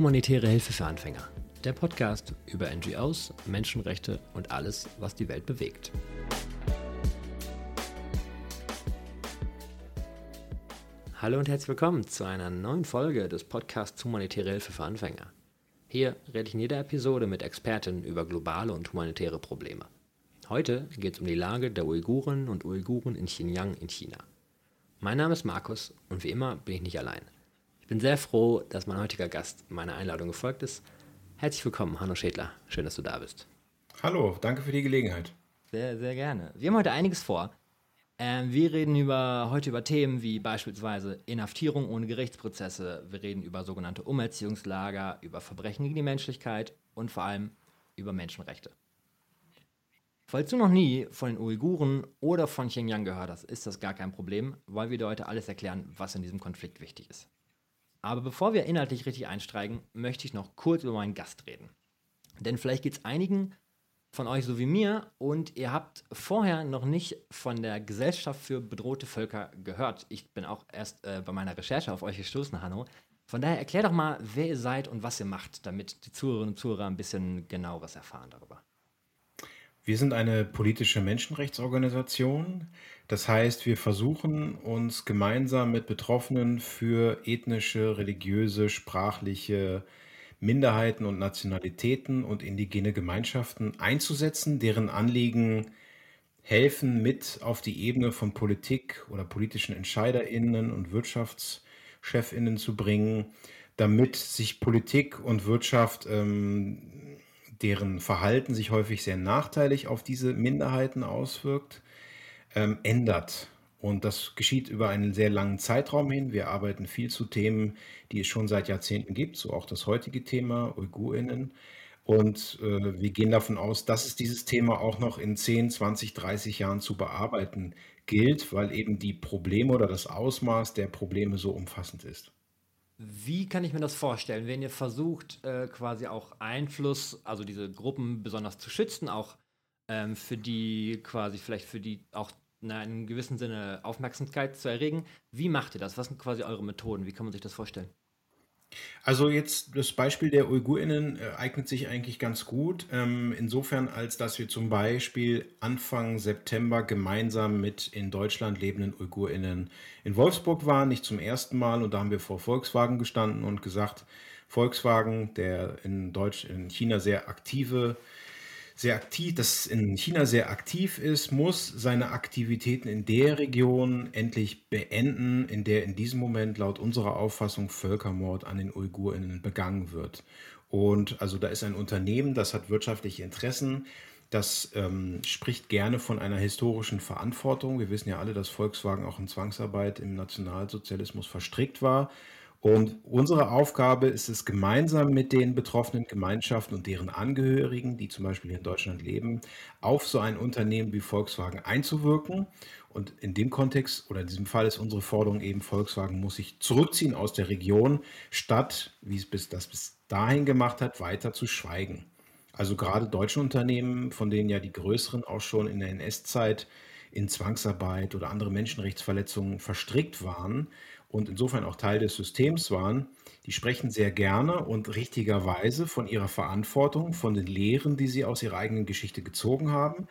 Humanitäre Hilfe für Anfänger. Der Podcast über NGOs, Menschenrechte und alles, was die Welt bewegt. Hallo und herzlich willkommen zu einer neuen Folge des Podcasts Humanitäre Hilfe für Anfänger. Hier rede ich in jeder Episode mit Experten über globale und humanitäre Probleme. Heute geht es um die Lage der Uiguren und Uiguren in Xinjiang in China. Mein Name ist Markus und wie immer bin ich nicht allein. Ich bin sehr froh, dass mein heutiger Gast meiner Einladung gefolgt ist. Herzlich willkommen, Hanno Schädler. Schön, dass du da bist. Hallo, danke für die Gelegenheit. Sehr, sehr gerne. Wir haben heute einiges vor. Ähm, wir reden über, heute über Themen wie beispielsweise Inhaftierung ohne Gerichtsprozesse. Wir reden über sogenannte Umerziehungslager, über Verbrechen gegen die Menschlichkeit und vor allem über Menschenrechte. Falls du noch nie von den Uiguren oder von Xinjiang gehört hast, ist das gar kein Problem, weil wir dir heute alles erklären, was in diesem Konflikt wichtig ist. Aber bevor wir inhaltlich richtig einsteigen, möchte ich noch kurz über meinen Gast reden. Denn vielleicht geht es einigen von euch so wie mir und ihr habt vorher noch nicht von der Gesellschaft für bedrohte Völker gehört. Ich bin auch erst äh, bei meiner Recherche auf euch gestoßen, Hanno. Von daher erklär doch mal, wer ihr seid und was ihr macht, damit die Zuhörerinnen und Zuhörer ein bisschen genaueres erfahren darüber. Wir sind eine politische Menschenrechtsorganisation. Das heißt, wir versuchen uns gemeinsam mit Betroffenen für ethnische, religiöse, sprachliche Minderheiten und Nationalitäten und indigene Gemeinschaften einzusetzen, deren Anliegen helfen, mit auf die Ebene von Politik oder politischen Entscheiderinnen und Wirtschaftschefinnen zu bringen, damit sich Politik und Wirtschaft ähm, deren Verhalten sich häufig sehr nachteilig auf diese Minderheiten auswirkt, ähm, ändert. Und das geschieht über einen sehr langen Zeitraum hin. Wir arbeiten viel zu Themen, die es schon seit Jahrzehnten gibt, so auch das heutige Thema Uigurinnen. Und äh, wir gehen davon aus, dass es dieses Thema auch noch in 10, 20, 30 Jahren zu bearbeiten gilt, weil eben die Probleme oder das Ausmaß der Probleme so umfassend ist. Wie kann ich mir das vorstellen, wenn ihr versucht, äh, quasi auch Einfluss, also diese Gruppen besonders zu schützen, auch ähm, für die quasi vielleicht für die auch in einem gewissen Sinne Aufmerksamkeit zu erregen? Wie macht ihr das? Was sind quasi eure Methoden? Wie kann man sich das vorstellen? Also jetzt das Beispiel der UigurInnen äh, eignet sich eigentlich ganz gut. Ähm, insofern, als dass wir zum Beispiel Anfang September gemeinsam mit in Deutschland lebenden UigurInnen in Wolfsburg waren, nicht zum ersten Mal. Und da haben wir vor Volkswagen gestanden und gesagt, Volkswagen, der in Deutsch, in China sehr aktive sehr aktiv, das in China sehr aktiv ist, muss seine Aktivitäten in der Region endlich beenden, in der in diesem Moment laut unserer Auffassung Völkermord an den Uigurinnen begangen wird. Und also da ist ein Unternehmen, das hat wirtschaftliche Interessen, das ähm, spricht gerne von einer historischen Verantwortung. Wir wissen ja alle, dass Volkswagen auch in Zwangsarbeit im Nationalsozialismus verstrickt war. Und unsere Aufgabe ist es, gemeinsam mit den betroffenen Gemeinschaften und deren Angehörigen, die zum Beispiel hier in Deutschland leben, auf so ein Unternehmen wie Volkswagen einzuwirken. Und in dem Kontext oder in diesem Fall ist unsere Forderung eben, Volkswagen muss sich zurückziehen aus der Region, statt, wie es bis, das bis dahin gemacht hat, weiter zu schweigen. Also gerade deutsche Unternehmen, von denen ja die größeren auch schon in der NS-Zeit in Zwangsarbeit oder andere Menschenrechtsverletzungen verstrickt waren und insofern auch Teil des Systems waren, die sprechen sehr gerne und richtigerweise von ihrer Verantwortung, von den Lehren, die sie aus ihrer eigenen Geschichte gezogen haben.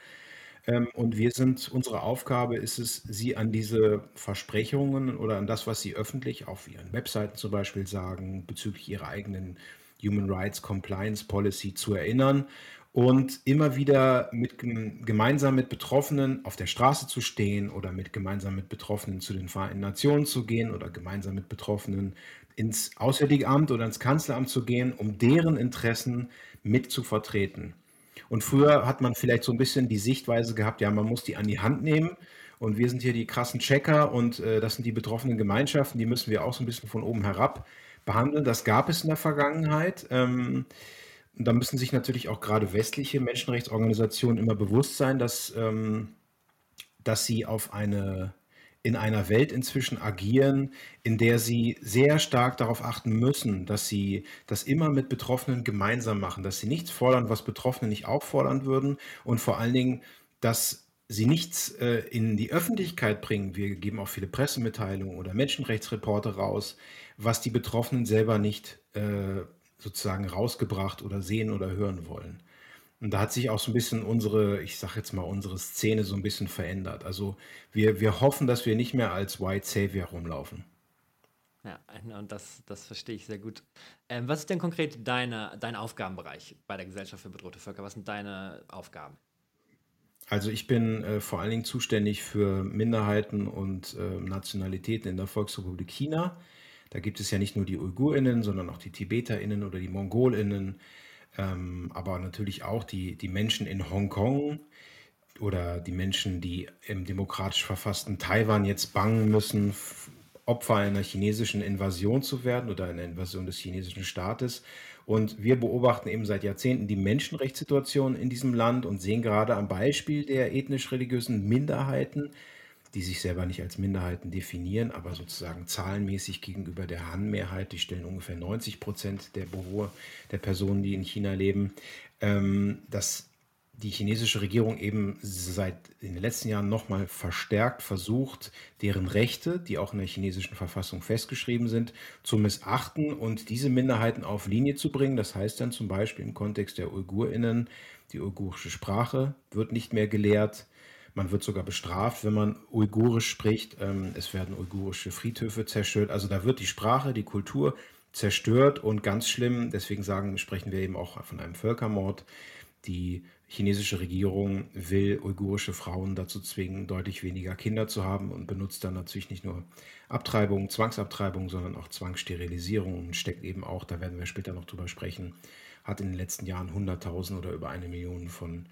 Ähm, und wir sind, unsere Aufgabe ist es, sie an diese Versprechungen oder an das, was sie öffentlich auf ihren Webseiten zum Beispiel sagen, bezüglich ihrer eigenen Human Rights Compliance Policy zu erinnern und immer wieder mit, gemeinsam mit Betroffenen auf der Straße zu stehen oder mit gemeinsam mit Betroffenen zu den Vereinten Nationen zu gehen oder gemeinsam mit Betroffenen ins Auswärtige Amt oder ins Kanzleramt zu gehen, um deren Interessen mit zu vertreten. Und früher hat man vielleicht so ein bisschen die Sichtweise gehabt, ja, man muss die an die Hand nehmen und wir sind hier die krassen Checker und äh, das sind die betroffenen Gemeinschaften, die müssen wir auch so ein bisschen von oben herab behandeln. Das gab es in der Vergangenheit. Ähm, und da müssen sich natürlich auch gerade westliche Menschenrechtsorganisationen immer bewusst sein, dass, ähm, dass sie auf eine, in einer Welt inzwischen agieren, in der sie sehr stark darauf achten müssen, dass sie das immer mit Betroffenen gemeinsam machen, dass sie nichts fordern, was Betroffene nicht auch fordern würden und vor allen Dingen, dass sie nichts äh, in die Öffentlichkeit bringen. Wir geben auch viele Pressemitteilungen oder Menschenrechtsreporte raus, was die Betroffenen selber nicht äh, sozusagen rausgebracht oder sehen oder hören wollen. Und da hat sich auch so ein bisschen unsere, ich sage jetzt mal, unsere Szene so ein bisschen verändert. Also wir, wir hoffen, dass wir nicht mehr als White Savior rumlaufen. Ja, und das, das verstehe ich sehr gut. Ähm, was ist denn konkret deine, dein Aufgabenbereich bei der Gesellschaft für bedrohte Völker? Was sind deine Aufgaben? Also ich bin äh, vor allen Dingen zuständig für Minderheiten und äh, Nationalitäten in der Volksrepublik China. Da gibt es ja nicht nur die Uigurinnen, sondern auch die Tibeterinnen oder die Mongolinnen, ähm, aber natürlich auch die, die Menschen in Hongkong oder die Menschen, die im demokratisch verfassten Taiwan jetzt bangen müssen, Opfer einer chinesischen Invasion zu werden oder einer Invasion des chinesischen Staates. Und wir beobachten eben seit Jahrzehnten die Menschenrechtssituation in diesem Land und sehen gerade am Beispiel der ethnisch-religiösen Minderheiten, die sich selber nicht als Minderheiten definieren, aber sozusagen zahlenmäßig gegenüber der Han-Mehrheit, die stellen ungefähr 90 Prozent der Bewohner, der Personen, die in China leben, ähm, dass die chinesische Regierung eben seit in den letzten Jahren nochmal verstärkt versucht, deren Rechte, die auch in der chinesischen Verfassung festgeschrieben sind, zu missachten und diese Minderheiten auf Linie zu bringen. Das heißt dann zum Beispiel im Kontext der Uigurinnen, die uigurische Sprache wird nicht mehr gelehrt. Man wird sogar bestraft, wenn man Uigurisch spricht. Ähm, es werden uigurische Friedhöfe zerstört. Also da wird die Sprache, die Kultur zerstört und ganz schlimm. Deswegen sagen, sprechen wir eben auch von einem Völkermord. Die chinesische Regierung will uigurische Frauen dazu zwingen, deutlich weniger Kinder zu haben und benutzt dann natürlich nicht nur Abtreibung, Zwangsabtreibung, sondern auch Zwangssterilisierung und steckt eben auch, da werden wir später noch drüber sprechen, hat in den letzten Jahren 100.000 oder über eine Million von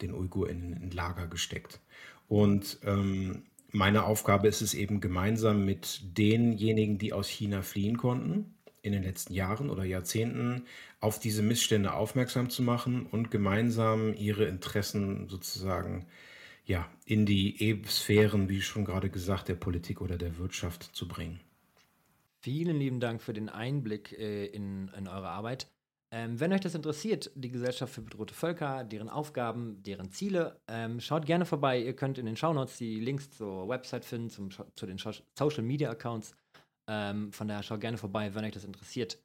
den Uiguren in Lager gesteckt. Und ähm, meine Aufgabe ist es eben gemeinsam mit denjenigen, die aus China fliehen konnten, in den letzten Jahren oder Jahrzehnten auf diese Missstände aufmerksam zu machen und gemeinsam ihre Interessen sozusagen ja, in die Sphären, wie schon gerade gesagt, der Politik oder der Wirtschaft zu bringen. Vielen lieben Dank für den Einblick äh, in, in eure Arbeit. Ähm, wenn euch das interessiert, die Gesellschaft für bedrohte Völker, deren Aufgaben, deren Ziele, ähm, schaut gerne vorbei. Ihr könnt in den Shownotes die Links zur Website finden, zum, zu den Social Media Accounts. Ähm, von daher schaut gerne vorbei, wenn euch das interessiert.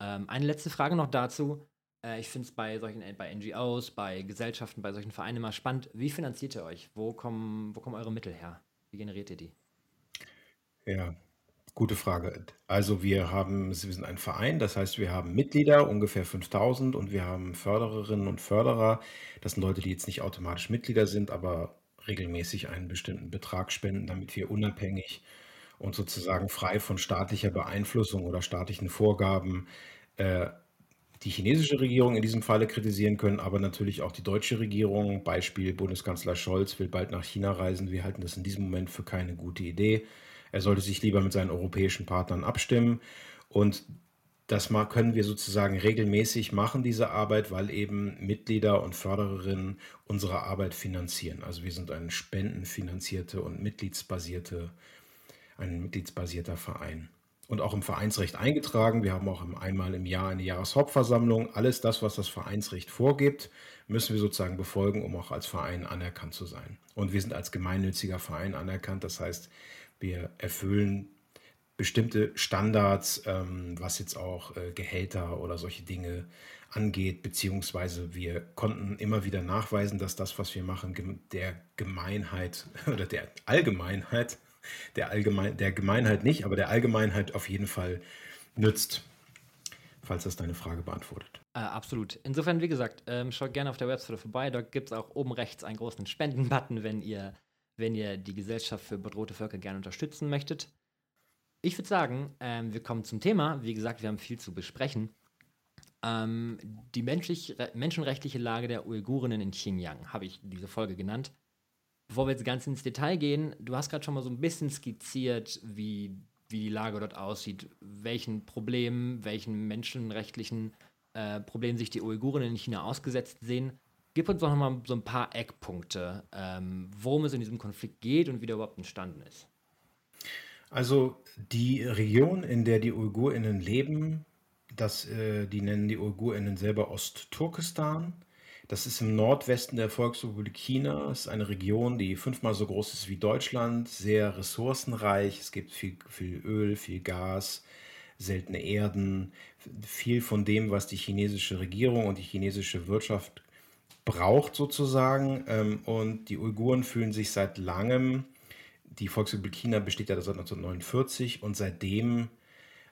Ähm, eine letzte Frage noch dazu. Äh, ich finde es bei solchen äh, bei NGOs, bei Gesellschaften, bei solchen Vereinen immer spannend. Wie finanziert ihr euch? Wo kommen, wo kommen eure Mittel her? Wie generiert ihr die? Ja, Gute Frage. Also wir haben, wir sind ein Verein, das heißt, wir haben Mitglieder, ungefähr 5000 und wir haben Fördererinnen und Förderer. Das sind Leute, die jetzt nicht automatisch Mitglieder sind, aber regelmäßig einen bestimmten Betrag spenden, damit wir unabhängig und sozusagen frei von staatlicher Beeinflussung oder staatlichen Vorgaben äh, die chinesische Regierung in diesem Falle kritisieren können, aber natürlich auch die deutsche Regierung. Beispiel Bundeskanzler Scholz will bald nach China reisen. Wir halten das in diesem Moment für keine gute Idee. Er sollte sich lieber mit seinen europäischen Partnern abstimmen. Und das können wir sozusagen regelmäßig machen, diese Arbeit, weil eben Mitglieder und Fördererinnen unsere Arbeit finanzieren. Also wir sind eine spendenfinanzierte und mitgliedsbasierte, ein mitgliedsbasierter Verein. Und auch im Vereinsrecht eingetragen. Wir haben auch einmal im Jahr eine Jahreshauptversammlung. Alles das, was das Vereinsrecht vorgibt, müssen wir sozusagen befolgen, um auch als Verein anerkannt zu sein. Und wir sind als gemeinnütziger Verein anerkannt. Das heißt, wir erfüllen bestimmte Standards, ähm, was jetzt auch äh, Gehälter oder solche Dinge angeht, beziehungsweise wir konnten immer wieder nachweisen, dass das, was wir machen, der Gemeinheit oder der Allgemeinheit, der, Allgemein, der Gemeinheit nicht, aber der Allgemeinheit auf jeden Fall nützt, falls das deine Frage beantwortet. Äh, absolut. Insofern, wie gesagt, ähm, schaut gerne auf der Website vorbei. Dort gibt es auch oben rechts einen großen Spenden-Button, wenn ihr wenn ihr die Gesellschaft für bedrohte Völker gerne unterstützen möchtet. Ich würde sagen, ähm, wir kommen zum Thema. Wie gesagt, wir haben viel zu besprechen. Ähm, die menschlich, menschenrechtliche Lage der Uigurinnen in Xinjiang habe ich diese Folge genannt. Bevor wir jetzt ganz ins Detail gehen, du hast gerade schon mal so ein bisschen skizziert, wie, wie die Lage dort aussieht, welchen Problemen, welchen menschenrechtlichen äh, Problemen sich die Uigurinnen in China ausgesetzt sehen. Gib uns doch noch mal so ein paar Eckpunkte, ähm, worum es in diesem Konflikt geht und wie der überhaupt entstanden ist. Also die Region, in der die UigurInnen leben, das, äh, die nennen die UigurInnen selber Ostturkestan. Das ist im Nordwesten der Volksrepublik China. Es ist eine Region, die fünfmal so groß ist wie Deutschland, sehr ressourcenreich. Es gibt viel, viel Öl, viel Gas, seltene Erden, viel von dem, was die chinesische Regierung und die chinesische Wirtschaft braucht sozusagen. Ähm, und die Uiguren fühlen sich seit langem, die Volksrepublik China besteht ja seit 1949 und seitdem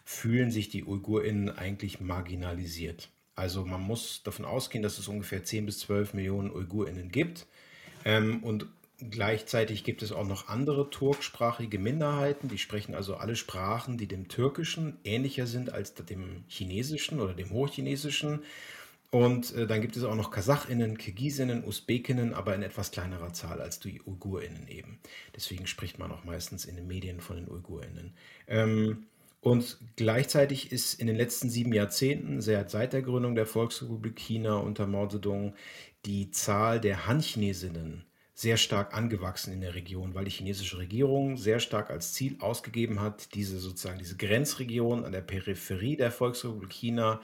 fühlen sich die UigurInnen eigentlich marginalisiert. Also man muss davon ausgehen, dass es ungefähr 10 bis 12 Millionen UigurInnen gibt. Ähm, und Gleichzeitig gibt es auch noch andere turksprachige Minderheiten, die sprechen also alle Sprachen, die dem Türkischen ähnlicher sind als dem Chinesischen oder dem Hochchinesischen. Und äh, dann gibt es auch noch Kasachinnen, Kirgisinnen, Usbekinnen, aber in etwas kleinerer Zahl als die Uigurinnen eben. Deswegen spricht man auch meistens in den Medien von den Uigurinnen. Ähm, und gleichzeitig ist in den letzten sieben Jahrzehnten, seit der Gründung der Volksrepublik China unter Mao Zedong, die Zahl der Han-Chinesinnen sehr stark angewachsen in der Region, weil die chinesische Regierung sehr stark als Ziel ausgegeben hat, diese sozusagen diese Grenzregion an der Peripherie der Volksrepublik China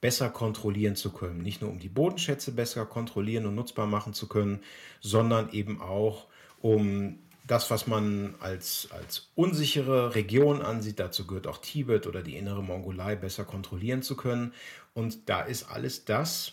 besser kontrollieren zu können. Nicht nur um die Bodenschätze besser kontrollieren und nutzbar machen zu können, sondern eben auch um das, was man als, als unsichere Region ansieht, dazu gehört auch Tibet oder die innere Mongolei, besser kontrollieren zu können. Und da ist alles das,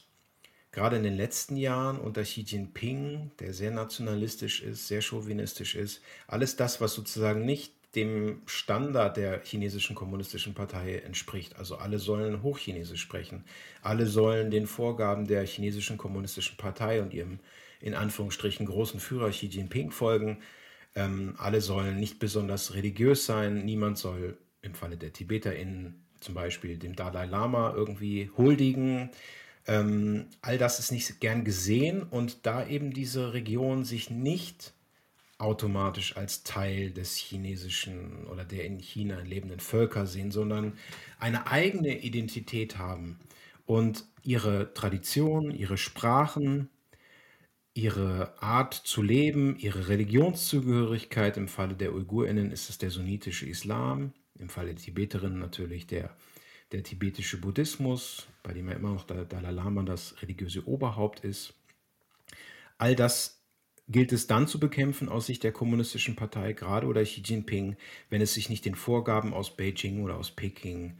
gerade in den letzten Jahren unter Xi Jinping, der sehr nationalistisch ist, sehr chauvinistisch ist, alles das, was sozusagen nicht dem Standard der chinesischen kommunistischen Partei entspricht. Also alle sollen Hochchinesisch sprechen. Alle sollen den Vorgaben der chinesischen kommunistischen Partei und ihrem in Anführungsstrichen großen Führer Xi Jinping folgen. Ähm, alle sollen nicht besonders religiös sein. Niemand soll im Falle der TibeterInnen zum Beispiel dem Dalai Lama irgendwie huldigen. Ähm, all das ist nicht gern gesehen und da eben diese Region sich nicht automatisch als Teil des chinesischen oder der in China lebenden Völker sehen, sondern eine eigene Identität haben und ihre Tradition, ihre Sprachen, ihre Art zu leben, ihre Religionszugehörigkeit, im Falle der Uigurinnen ist es der sunnitische Islam, im Falle der Tibeterinnen natürlich der der tibetische Buddhismus, bei dem ja immer noch der Dalai Lama das religiöse Oberhaupt ist. All das gilt es dann zu bekämpfen aus Sicht der kommunistischen Partei, gerade oder Xi Jinping, wenn es sich nicht den Vorgaben aus Beijing oder aus Peking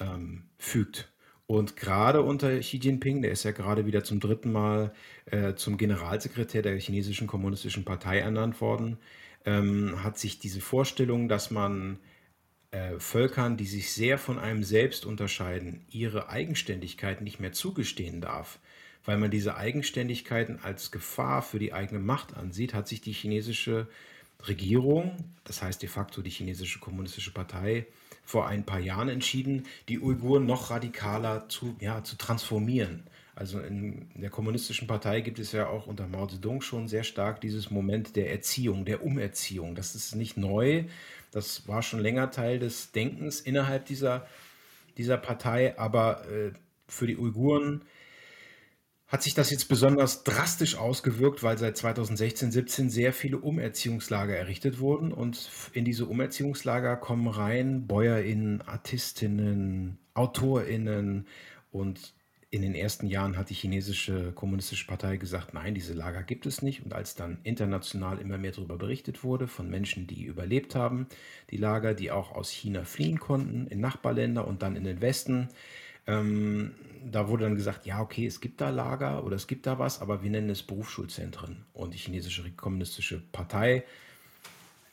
ähm, fügt. Und gerade unter Xi Jinping, der ist ja gerade wieder zum dritten Mal äh, zum Generalsekretär der chinesischen kommunistischen Partei ernannt worden, ähm, hat sich diese Vorstellung, dass man äh, Völkern, die sich sehr von einem selbst unterscheiden, ihre Eigenständigkeit nicht mehr zugestehen darf, weil man diese Eigenständigkeiten als Gefahr für die eigene Macht ansieht, hat sich die chinesische Regierung, das heißt de facto die chinesische kommunistische Partei, vor ein paar Jahren entschieden, die Uiguren noch radikaler zu, ja, zu transformieren. Also in der kommunistischen Partei gibt es ja auch unter Mao Zedong schon sehr stark dieses Moment der Erziehung, der Umerziehung. Das ist nicht neu, das war schon länger Teil des Denkens innerhalb dieser, dieser Partei, aber äh, für die Uiguren hat sich das jetzt besonders drastisch ausgewirkt, weil seit 2016, 17 sehr viele Umerziehungslager errichtet wurden und in diese Umerziehungslager kommen rein BäuerInnen, Artistinnen, AutorInnen und in den ersten Jahren hat die chinesische kommunistische Partei gesagt, nein, diese Lager gibt es nicht. Und als dann international immer mehr darüber berichtet wurde, von Menschen, die überlebt haben, die Lager, die auch aus China fliehen konnten, in Nachbarländer und dann in den Westen, ähm, da wurde dann gesagt, ja, okay, es gibt da Lager oder es gibt da was, aber wir nennen es Berufsschulzentren. Und die chinesische kommunistische Partei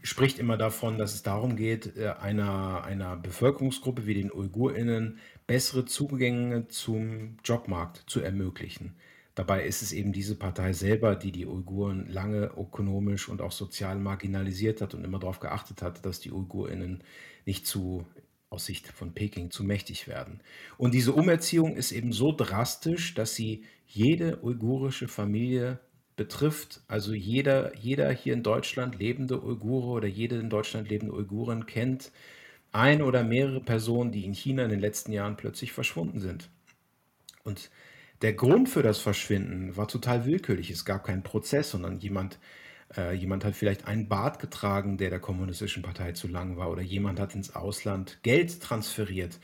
spricht immer davon, dass es darum geht, äh, einer, einer Bevölkerungsgruppe wie den UigurInnen bessere Zugänge zum Jobmarkt zu ermöglichen. Dabei ist es eben diese Partei selber, die die Uiguren lange ökonomisch und auch sozial marginalisiert hat und immer darauf geachtet hat, dass die UigurInnen nicht zu, aus Sicht von Peking, zu mächtig werden. Und diese Umerziehung ist eben so drastisch, dass sie jede uigurische Familie betrifft. Also jeder, jeder hier in Deutschland lebende Uigure oder jede in Deutschland lebende Uigurin kennt eine oder mehrere Personen, die in China in den letzten Jahren plötzlich verschwunden sind. Und der Grund für das Verschwinden war total willkürlich. Es gab keinen Prozess, sondern jemand, äh, jemand hat vielleicht einen Bart getragen, der der kommunistischen Partei zu lang war, oder jemand hat ins Ausland Geld transferiert.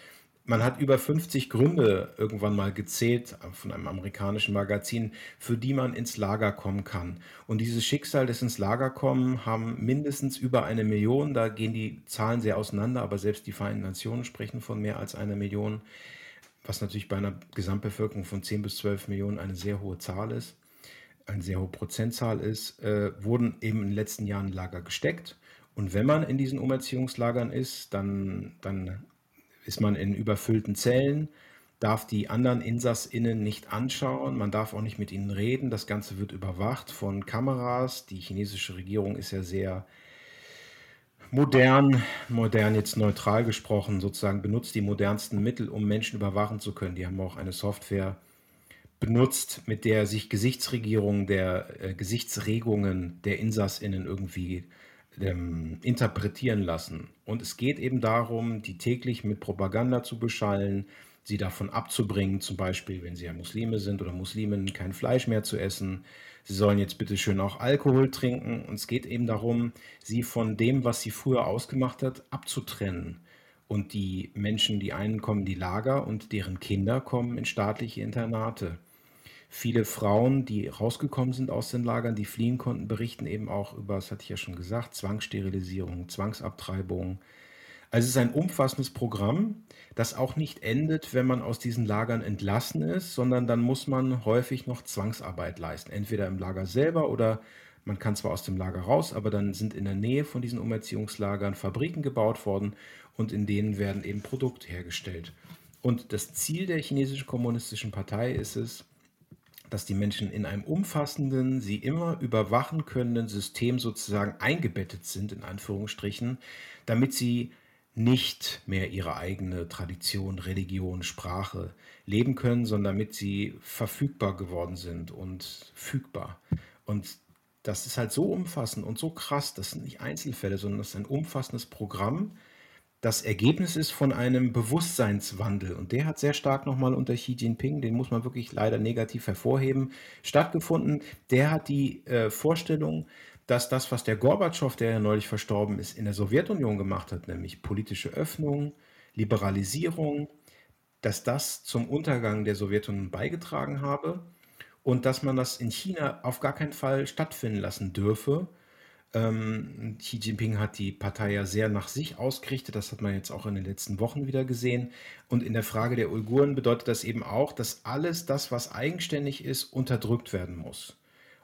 man hat über 50 Gründe irgendwann mal gezählt von einem amerikanischen Magazin, für die man ins Lager kommen kann. Und dieses Schicksal des ins Lager kommen haben mindestens über eine Million. Da gehen die Zahlen sehr auseinander, aber selbst die Vereinten Nationen sprechen von mehr als einer Million, was natürlich bei einer Gesamtbevölkerung von 10 bis 12 Millionen eine sehr hohe Zahl ist, eine sehr hohe Prozentzahl ist, äh, wurden eben in den letzten Jahren Lager gesteckt. Und wenn man in diesen Umerziehungslagern ist, dann, dann ist man in überfüllten Zellen, darf die anderen InsassInnen nicht anschauen, man darf auch nicht mit ihnen reden. Das Ganze wird überwacht von Kameras. Die chinesische Regierung ist ja sehr modern, modern jetzt neutral gesprochen, sozusagen benutzt die modernsten Mittel, um Menschen überwachen zu können. Die haben auch eine Software benutzt, mit der sich Gesichtsregierungen der äh, Gesichtsregungen der InsassInnen irgendwie ähm, interpretieren lassen. Und es geht eben darum, die täglich mit Propaganda zu beschallen, sie davon abzubringen, zum Beispiel, wenn sie ja Muslime sind oder Muslimen, kein Fleisch mehr zu essen. Sie sollen jetzt bitte schön auch Alkohol trinken. Und es geht eben darum, sie von dem, was sie früher ausgemacht hat, abzutrennen. Und die Menschen, die einen kommen in die Lager und deren Kinder kommen in staatliche Internate. Viele Frauen, die rausgekommen sind aus den Lagern, die fliehen konnten, berichten eben auch über, das hatte ich ja schon gesagt, Zwangssterilisierung, Zwangsabtreibung. Also es ist ein umfassendes Programm, das auch nicht endet, wenn man aus diesen Lagern entlassen ist, sondern dann muss man häufig noch Zwangsarbeit leisten. Entweder im Lager selber oder man kann zwar aus dem Lager raus, aber dann sind in der Nähe von diesen Umerziehungslagern Fabriken gebaut worden und in denen werden eben Produkte hergestellt. Und das Ziel der chinesischen kommunistischen Partei ist es, dass die Menschen in einem umfassenden, sie immer überwachen können System sozusagen eingebettet sind, in Anführungsstrichen, damit sie nicht mehr ihre eigene Tradition, Religion, Sprache leben können, sondern damit sie verfügbar geworden sind und fügbar. Und das ist halt so umfassend und so krass, das sind nicht Einzelfälle, sondern das ist ein umfassendes Programm, das Ergebnis ist von einem Bewusstseinswandel. Und der hat sehr stark nochmal unter Xi Jinping, den muss man wirklich leider negativ hervorheben, stattgefunden. Der hat die äh, Vorstellung, dass das, was der Gorbatschow, der ja neulich verstorben ist, in der Sowjetunion gemacht hat, nämlich politische Öffnung, Liberalisierung, dass das zum Untergang der Sowjetunion beigetragen habe und dass man das in China auf gar keinen Fall stattfinden lassen dürfe ähm, Xi Jinping hat die Partei ja sehr nach sich ausgerichtet. Das hat man jetzt auch in den letzten Wochen wieder gesehen. Und in der Frage der Uiguren bedeutet das eben auch, dass alles das, was eigenständig ist, unterdrückt werden muss.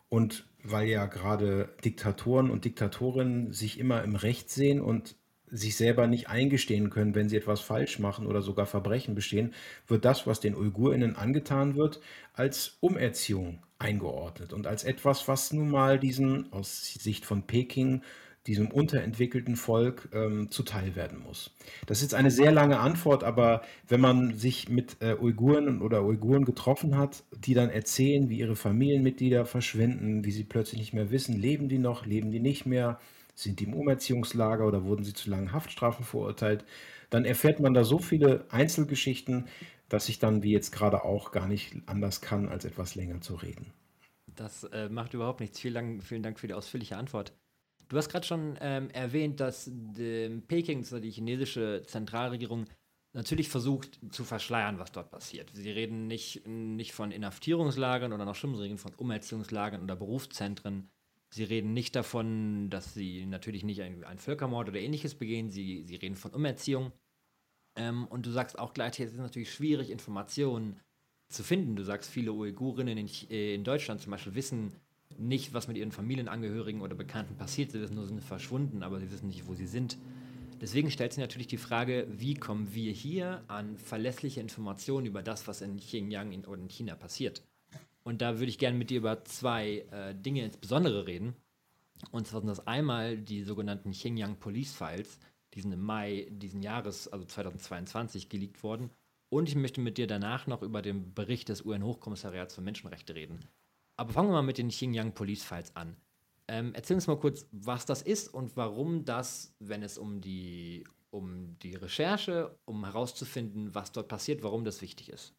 Und weil ja gerade Diktatoren und Diktatorinnen sich immer im Recht sehen und sich selber nicht eingestehen können, wenn sie etwas falsch machen oder sogar Verbrechen bestehen, wird das, was den Uigurinnen angetan wird, als Umerziehung eingeordnet und als etwas, was nun mal diesen, aus Sicht von Peking, diesem unterentwickelten Volk ähm, zuteil werden muss. Das ist jetzt eine sehr lange Antwort, aber wenn man sich mit äh, Uiguren oder Uiguren getroffen hat, die dann erzählen, wie ihre Familienmitglieder verschwinden, wie sie plötzlich nicht mehr wissen, leben die noch, leben die nicht mehr, sind die im Umerziehungslager oder wurden sie zu langen Haftstrafen verurteilt? Dann erfährt man da so viele Einzelgeschichten, dass ich dann, wie jetzt gerade auch, gar nicht anders kann, als etwas länger zu reden. Das äh, macht überhaupt nichts. Vielen Dank, vielen Dank für die ausführliche Antwort. Du hast gerade schon ähm, erwähnt, dass Peking, also die chinesische Zentralregierung, natürlich versucht zu verschleiern, was dort passiert. Sie reden nicht, nicht von Inhaftierungslagern oder noch schlimmer, sie reden von Umerziehungslagern oder Berufszentren. Sie reden nicht davon, dass sie natürlich nicht einen Völkermord oder ähnliches begehen. Sie, sie reden von Umerziehung. Ähm, und du sagst auch gleich, es ist natürlich schwierig, Informationen zu finden. Du sagst, viele Uigurinnen in, äh, in Deutschland zum Beispiel wissen nicht, was mit ihren Familienangehörigen oder Bekannten passiert. Sie wissen nur, sie sind verschwunden, aber sie wissen nicht, wo sie sind. Deswegen stellt sich natürlich die Frage, wie kommen wir hier an verlässliche Informationen über das, was in Xinjiang in, oder in China passiert? Und da würde ich gerne mit dir über zwei äh, Dinge insbesondere reden. Und zwar sind das einmal die sogenannten Xinjiang Police Files, die sind im Mai diesen Jahres, also 2022, geleakt worden. Und ich möchte mit dir danach noch über den Bericht des UN-Hochkommissariats für Menschenrechte reden. Aber fangen wir mal mit den Xinjiang Police Files an. Ähm, erzähl uns mal kurz, was das ist und warum das, wenn es um die, um die Recherche, um herauszufinden, was dort passiert, warum das wichtig ist.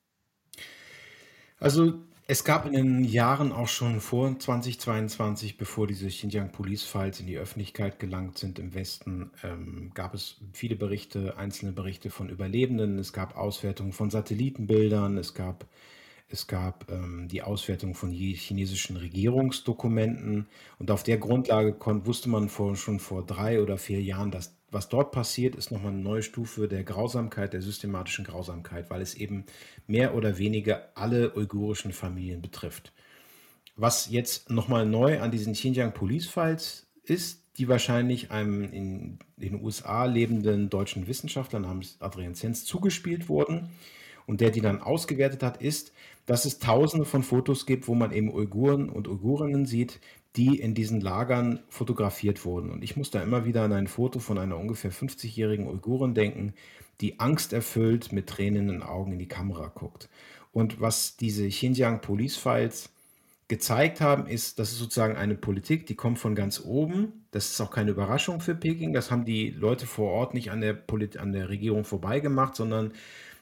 Also es gab in den Jahren auch schon vor 2022, bevor diese Xinjiang Police Files in die Öffentlichkeit gelangt sind im Westen, ähm, gab es viele Berichte, einzelne Berichte von Überlebenden. Es gab Auswertungen von Satellitenbildern. Es gab, es gab ähm, die Auswertung von chinesischen Regierungsdokumenten. Und auf der Grundlage wusste man vor, schon vor drei oder vier Jahren, dass was dort passiert, ist nochmal eine neue Stufe der Grausamkeit, der systematischen Grausamkeit, weil es eben mehr oder weniger alle uigurischen Familien betrifft. Was jetzt nochmal neu an diesen Xinjiang Police Files ist, die wahrscheinlich einem in den USA lebenden deutschen Wissenschaftler namens Adrian Zenz zugespielt wurden und der die dann ausgewertet hat, ist, dass es tausende von Fotos gibt, wo man eben Uiguren und Uigurinnen sieht, die in diesen Lagern fotografiert wurden. Und ich muss da immer wieder an ein Foto von einer ungefähr 50-jährigen Uigurin denken, die angsterfüllt mit Tränen Augen in die Kamera guckt. Und was diese Xinjiang Police Files gezeigt haben, ist, das ist sozusagen eine Politik, die kommt von ganz oben. Das ist auch keine Überraschung für Peking. Das haben die Leute vor Ort nicht an der, Polit an der Regierung vorbeigemacht, sondern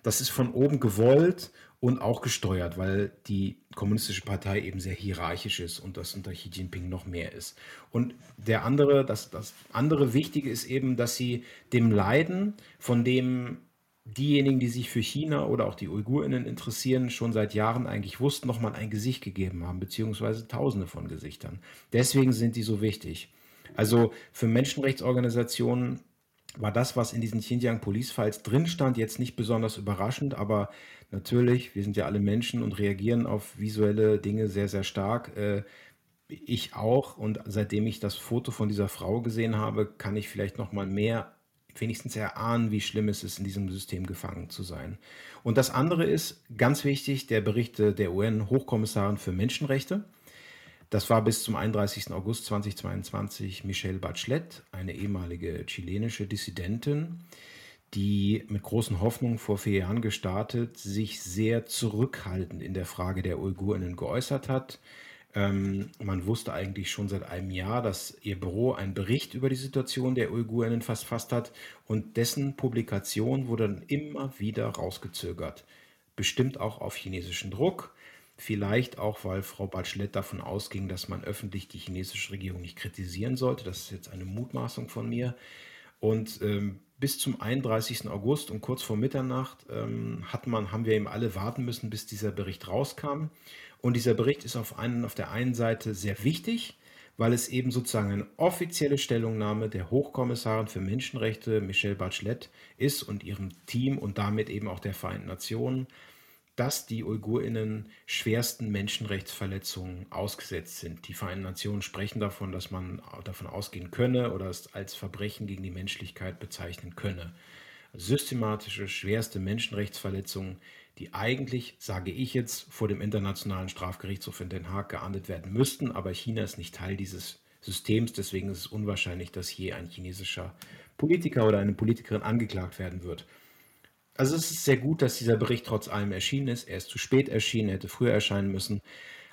das ist von oben gewollt und auch gesteuert, weil die kommunistische Partei eben sehr hierarchisch ist und das unter Xi Jinping noch mehr ist. Und der andere, das, das andere Wichtige ist eben, dass sie dem Leiden, von dem diejenigen, die sich für China oder auch die Uigurinnen interessieren, schon seit Jahren eigentlich wussten, nochmal ein Gesicht gegeben haben, beziehungsweise tausende von Gesichtern. Deswegen sind die so wichtig. Also für Menschenrechtsorganisationen war das, was in diesen Xinjiang Police Files drin stand, jetzt nicht besonders überraschend, aber natürlich, wir sind ja alle Menschen und reagieren auf visuelle Dinge sehr, sehr stark. Äh, ich auch und seitdem ich das Foto von dieser Frau gesehen habe, kann ich vielleicht noch mal mehr wenigstens erahnen, wie schlimm es ist, in diesem System gefangen zu sein. Und das andere ist ganz wichtig, der Bericht der UN-Hochkommissarin für Menschenrechte. Das war bis zum 31. August 2022 Michelle Bachelet, eine ehemalige chilenische Dissidentin, die mit großen Hoffnungen vor vier Jahren gestartet, sich sehr zurückhaltend in der Frage der Uigurinnen geäußert hat. Ähm, man wusste eigentlich schon seit einem Jahr, dass ihr Büro einen Bericht über die Situation der Uigurinnen verfasst hat und dessen Publikation wurde dann immer wieder rausgezögert. Bestimmt auch auf chinesischen Druck. Vielleicht auch, weil Frau Bachelet davon ausging, dass man öffentlich die chinesische Regierung nicht kritisieren sollte. Das ist jetzt eine Mutmaßung von mir. Und ähm, bis zum 31. August und kurz vor Mitternacht ähm, hat man, haben wir eben alle warten müssen, bis dieser Bericht rauskam. Und dieser Bericht ist auf, einen, auf der einen Seite sehr wichtig, weil es eben sozusagen eine offizielle Stellungnahme der Hochkommissarin für Menschenrechte Michelle Bachelet ist und ihrem Team und damit eben auch der Vereinten Nationen dass die Uigurinnen schwersten Menschenrechtsverletzungen ausgesetzt sind. Die Vereinten Nationen sprechen davon, dass man davon ausgehen könne oder es als Verbrechen gegen die Menschlichkeit bezeichnen könne. Systematische, schwerste Menschenrechtsverletzungen, die eigentlich, sage ich jetzt, vor dem Internationalen Strafgerichtshof in Den Haag geahndet werden müssten, aber China ist nicht Teil dieses Systems, deswegen ist es unwahrscheinlich, dass je ein chinesischer Politiker oder eine Politikerin angeklagt werden wird. Also es ist sehr gut, dass dieser Bericht trotz allem erschienen ist. Er ist zu spät erschienen, er hätte früher erscheinen müssen.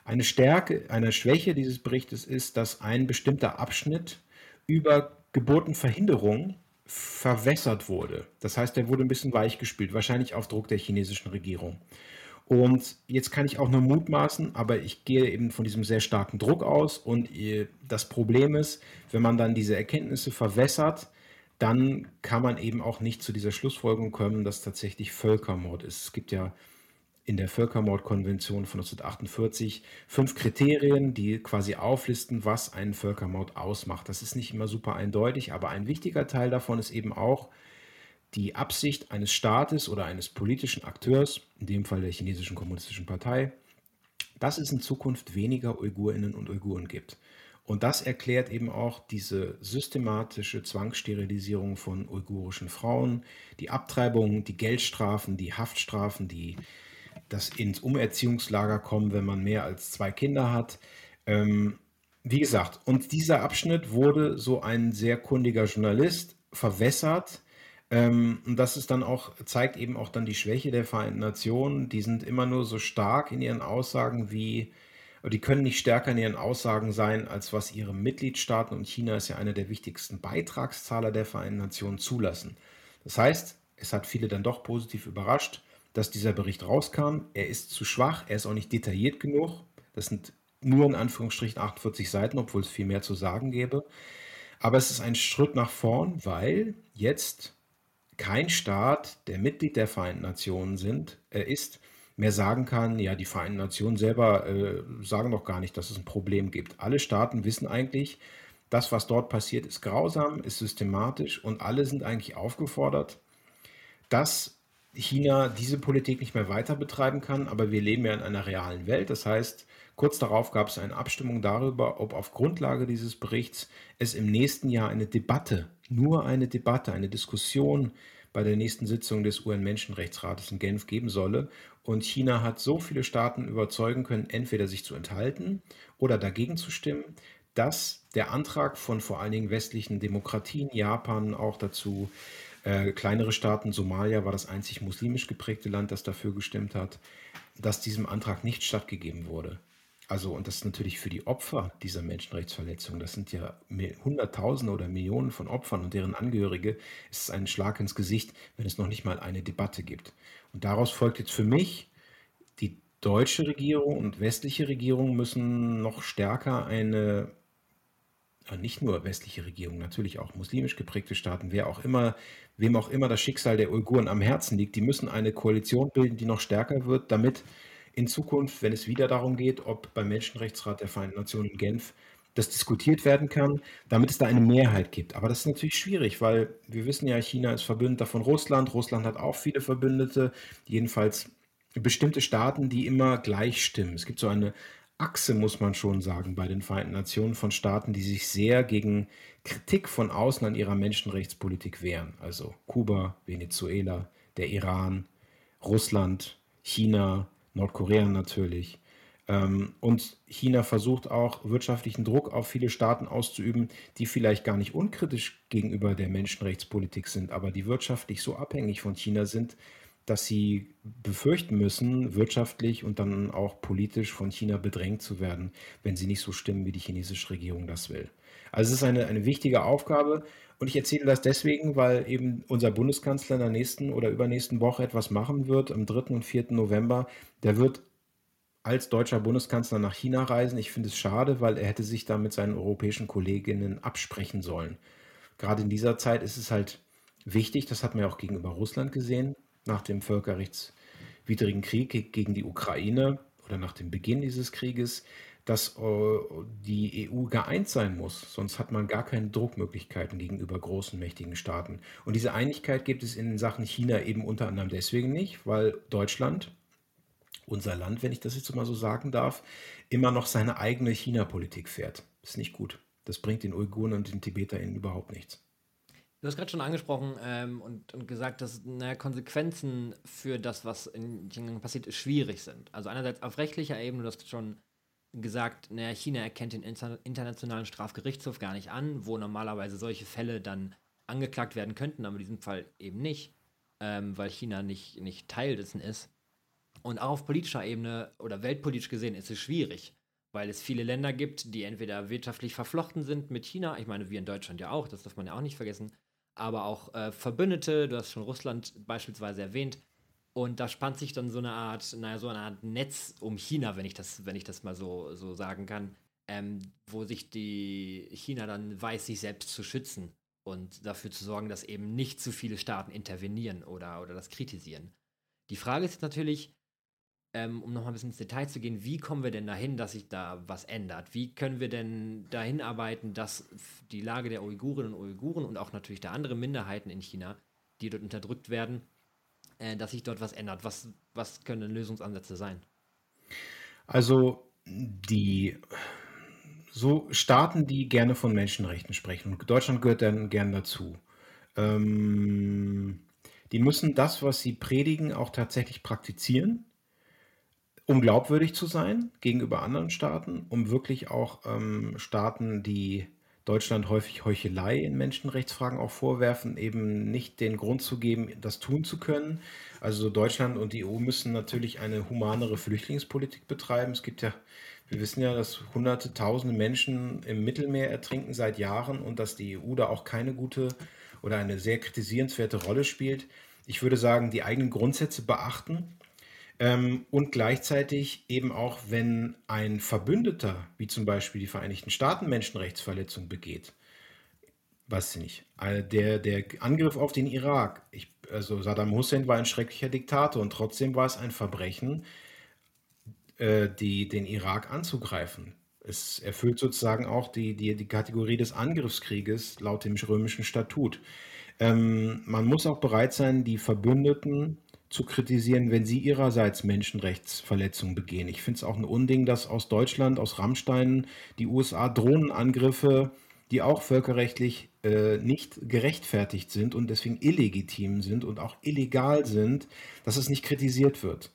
Eine Stärke, eine Schwäche dieses Berichtes ist, dass ein bestimmter Abschnitt über Geburtenverhinderung verwässert wurde. Das heißt, er wurde ein bisschen weichgespült, wahrscheinlich auf Druck der chinesischen Regierung. Und jetzt kann ich auch nur mutmaßen, aber ich gehe eben von diesem sehr starken Druck aus. Und das Problem ist, wenn man dann diese Erkenntnisse verwässert, dann kann man eben auch nicht zu dieser Schlussfolgerung kommen, dass tatsächlich Völkermord ist. Es gibt ja in der Völkermordkonvention von 1948 fünf Kriterien, die quasi auflisten, was einen Völkermord ausmacht. Das ist nicht immer super eindeutig, aber ein wichtiger Teil davon ist eben auch die Absicht eines Staates oder eines politischen Akteurs, in dem Fall der chinesischen kommunistischen Partei, dass es in Zukunft weniger Uigurinnen und Uiguren gibt. Und das erklärt eben auch diese systematische Zwangssterilisierung von uigurischen Frauen, die Abtreibung, die Geldstrafen, die Haftstrafen, die das ins Umerziehungslager kommen, wenn man mehr als zwei Kinder hat. Ähm, wie gesagt, und dieser Abschnitt wurde so ein sehr kundiger Journalist verwässert. Ähm, und das ist dann auch, zeigt eben auch dann die Schwäche der Vereinten Nationen. Die sind immer nur so stark in ihren Aussagen wie aber die können nicht stärker in ihren Aussagen sein, als was ihre Mitgliedstaaten, und China ist ja einer der wichtigsten Beitragszahler der Vereinten Nationen, zulassen. Das heißt, es hat viele dann doch positiv überrascht, dass dieser Bericht rauskam. Er ist zu schwach, er ist auch nicht detailliert genug. Das sind nur in Anführungsstrichen 48 Seiten, obwohl es viel mehr zu sagen gäbe. Aber es ist ein Schritt nach vorn, weil jetzt kein Staat, der Mitglied der Vereinten Nationen sind, äh, ist, mehr sagen kann, ja, die Vereinten Nationen selber äh, sagen doch gar nicht, dass es ein Problem gibt. Alle Staaten wissen eigentlich, das, was dort passiert, ist grausam, ist systematisch und alle sind eigentlich aufgefordert, dass China diese Politik nicht mehr weiter betreiben kann. Aber wir leben ja in einer realen Welt. Das heißt, kurz darauf gab es eine Abstimmung darüber, ob auf Grundlage dieses Berichts es im nächsten Jahr eine Debatte, nur eine Debatte, eine Diskussion bei der nächsten Sitzung des UN-Menschenrechtsrates in Genf geben solle. Und China hat so viele Staaten überzeugen können, entweder sich zu enthalten oder dagegen zu stimmen, dass der Antrag von vor allen Dingen westlichen Demokratien, Japan auch dazu, äh, kleinere Staaten, Somalia war das einzig muslimisch geprägte Land, das dafür gestimmt hat, dass diesem Antrag nicht stattgegeben wurde. Also, und das ist natürlich für die Opfer dieser Menschenrechtsverletzungen, das sind ja Hunderttausende oder Millionen von Opfern und deren Angehörige, ist es ein Schlag ins Gesicht, wenn es noch nicht mal eine Debatte gibt. Und daraus folgt jetzt für mich, die deutsche Regierung und westliche Regierung müssen noch stärker eine, nicht nur westliche Regierung, natürlich auch muslimisch geprägte Staaten, wer auch immer, wem auch immer das Schicksal der Uiguren am Herzen liegt, die müssen eine Koalition bilden, die noch stärker wird, damit in Zukunft, wenn es wieder darum geht, ob beim Menschenrechtsrat der Vereinten Nationen in Genf das diskutiert werden kann, damit es da eine Mehrheit gibt. Aber das ist natürlich schwierig, weil wir wissen ja, China ist Verbündeter von Russland. Russland hat auch viele Verbündete, jedenfalls bestimmte Staaten, die immer gleich stimmen. Es gibt so eine Achse, muss man schon sagen, bei den Vereinten Nationen von Staaten, die sich sehr gegen Kritik von außen an ihrer Menschenrechtspolitik wehren. Also Kuba, Venezuela, der Iran, Russland, China, Nordkorea natürlich. Ähm, und China versucht auch wirtschaftlichen Druck auf viele Staaten auszuüben, die vielleicht gar nicht unkritisch gegenüber der Menschenrechtspolitik sind, aber die wirtschaftlich so abhängig von China sind, dass sie befürchten müssen, wirtschaftlich und dann auch politisch von China bedrängt zu werden, wenn sie nicht so stimmen, wie die chinesische Regierung das will. Also es ist eine, eine wichtige Aufgabe und ich erzähle das deswegen, weil eben unser Bundeskanzler in der nächsten oder übernächsten Woche etwas machen wird, am 3. und 4. November. Der wird als deutscher Bundeskanzler nach China reisen. Ich finde es schade, weil er hätte sich da mit seinen europäischen Kolleginnen absprechen sollen. Gerade in dieser Zeit ist es halt wichtig, das hat man ja auch gegenüber Russland gesehen, nach dem völkerrechtswidrigen Krieg gegen die Ukraine oder nach dem Beginn dieses Krieges, dass äh, die EU geeint sein muss, sonst hat man gar keine Druckmöglichkeiten gegenüber großen, mächtigen Staaten. Und diese Einigkeit gibt es in Sachen China eben unter anderem deswegen nicht, weil Deutschland, unser Land, wenn ich das jetzt mal so sagen darf, immer noch seine eigene China-Politik fährt. Ist nicht gut. Das bringt den Uiguren und den TibeterInnen überhaupt nichts. Du hast gerade schon angesprochen ähm, und, und, gesagt, dass na, Konsequenzen für das, was in China passiert, schwierig sind. Also einerseits auf rechtlicher Ebene, du hast schon gesagt, naja, China erkennt den Internationalen Strafgerichtshof gar nicht an, wo normalerweise solche Fälle dann angeklagt werden könnten, aber in diesem Fall eben nicht, ähm, weil China nicht, nicht Teil dessen ist. Und auch auf politischer Ebene oder weltpolitisch gesehen ist es schwierig, weil es viele Länder gibt, die entweder wirtschaftlich verflochten sind mit China, ich meine, wir in Deutschland ja auch, das darf man ja auch nicht vergessen, aber auch äh, Verbündete, du hast schon Russland beispielsweise erwähnt, und da spannt sich dann so eine Art, naja, so eine Art Netz um China, wenn ich das, wenn ich das mal so, so sagen kann, ähm, wo sich die China dann weiß, sich selbst zu schützen und dafür zu sorgen, dass eben nicht zu viele Staaten intervenieren oder, oder das kritisieren. Die Frage ist jetzt natürlich, ähm, um nochmal ein bisschen ins Detail zu gehen, wie kommen wir denn dahin, dass sich da was ändert? Wie können wir denn dahin arbeiten, dass die Lage der Uigurinnen und Uiguren und auch natürlich der anderen Minderheiten in China, die dort unterdrückt werden, äh, dass sich dort was ändert? Was, was können Lösungsansätze sein? Also die so Staaten, die gerne von Menschenrechten sprechen, und Deutschland gehört dann gern dazu, ähm, die müssen das, was sie predigen, auch tatsächlich praktizieren, um glaubwürdig zu sein gegenüber anderen Staaten, um wirklich auch ähm, Staaten, die Deutschland häufig Heuchelei in Menschenrechtsfragen auch vorwerfen, eben nicht den Grund zu geben, das tun zu können. Also Deutschland und die EU müssen natürlich eine humanere Flüchtlingspolitik betreiben. Es gibt ja, wir wissen ja, dass hunderte, tausende Menschen im Mittelmeer ertrinken seit Jahren und dass die EU da auch keine gute oder eine sehr kritisierenswerte Rolle spielt. ich würde sagen, die eigenen Grundsätze beachten ähm, und gleichzeitig eben auch, wenn ein Verbündeter, wie zum Beispiel die Vereinigten Staaten, Menschenrechtsverletzungen begeht, weiß ich nicht, der, der Angriff auf den Irak, ich, also Saddam Hussein war ein schrecklicher Diktator und trotzdem war es ein Verbrechen, äh, die, den Irak anzugreifen. Es erfüllt sozusagen auch die, die, die Kategorie des Angriffskrieges laut dem römischen Statut. Ähm, man muss auch bereit sein, die Verbündeten zu kritisieren, wenn sie ihrerseits Menschenrechtsverletzungen begehen. Ich finde es auch ein Unding, dass aus Deutschland, aus Rammstein, die USA Drohnenangriffe, die auch völkerrechtlich äh, nicht gerechtfertigt sind und deswegen illegitim sind und auch illegal sind, dass es nicht kritisiert wird.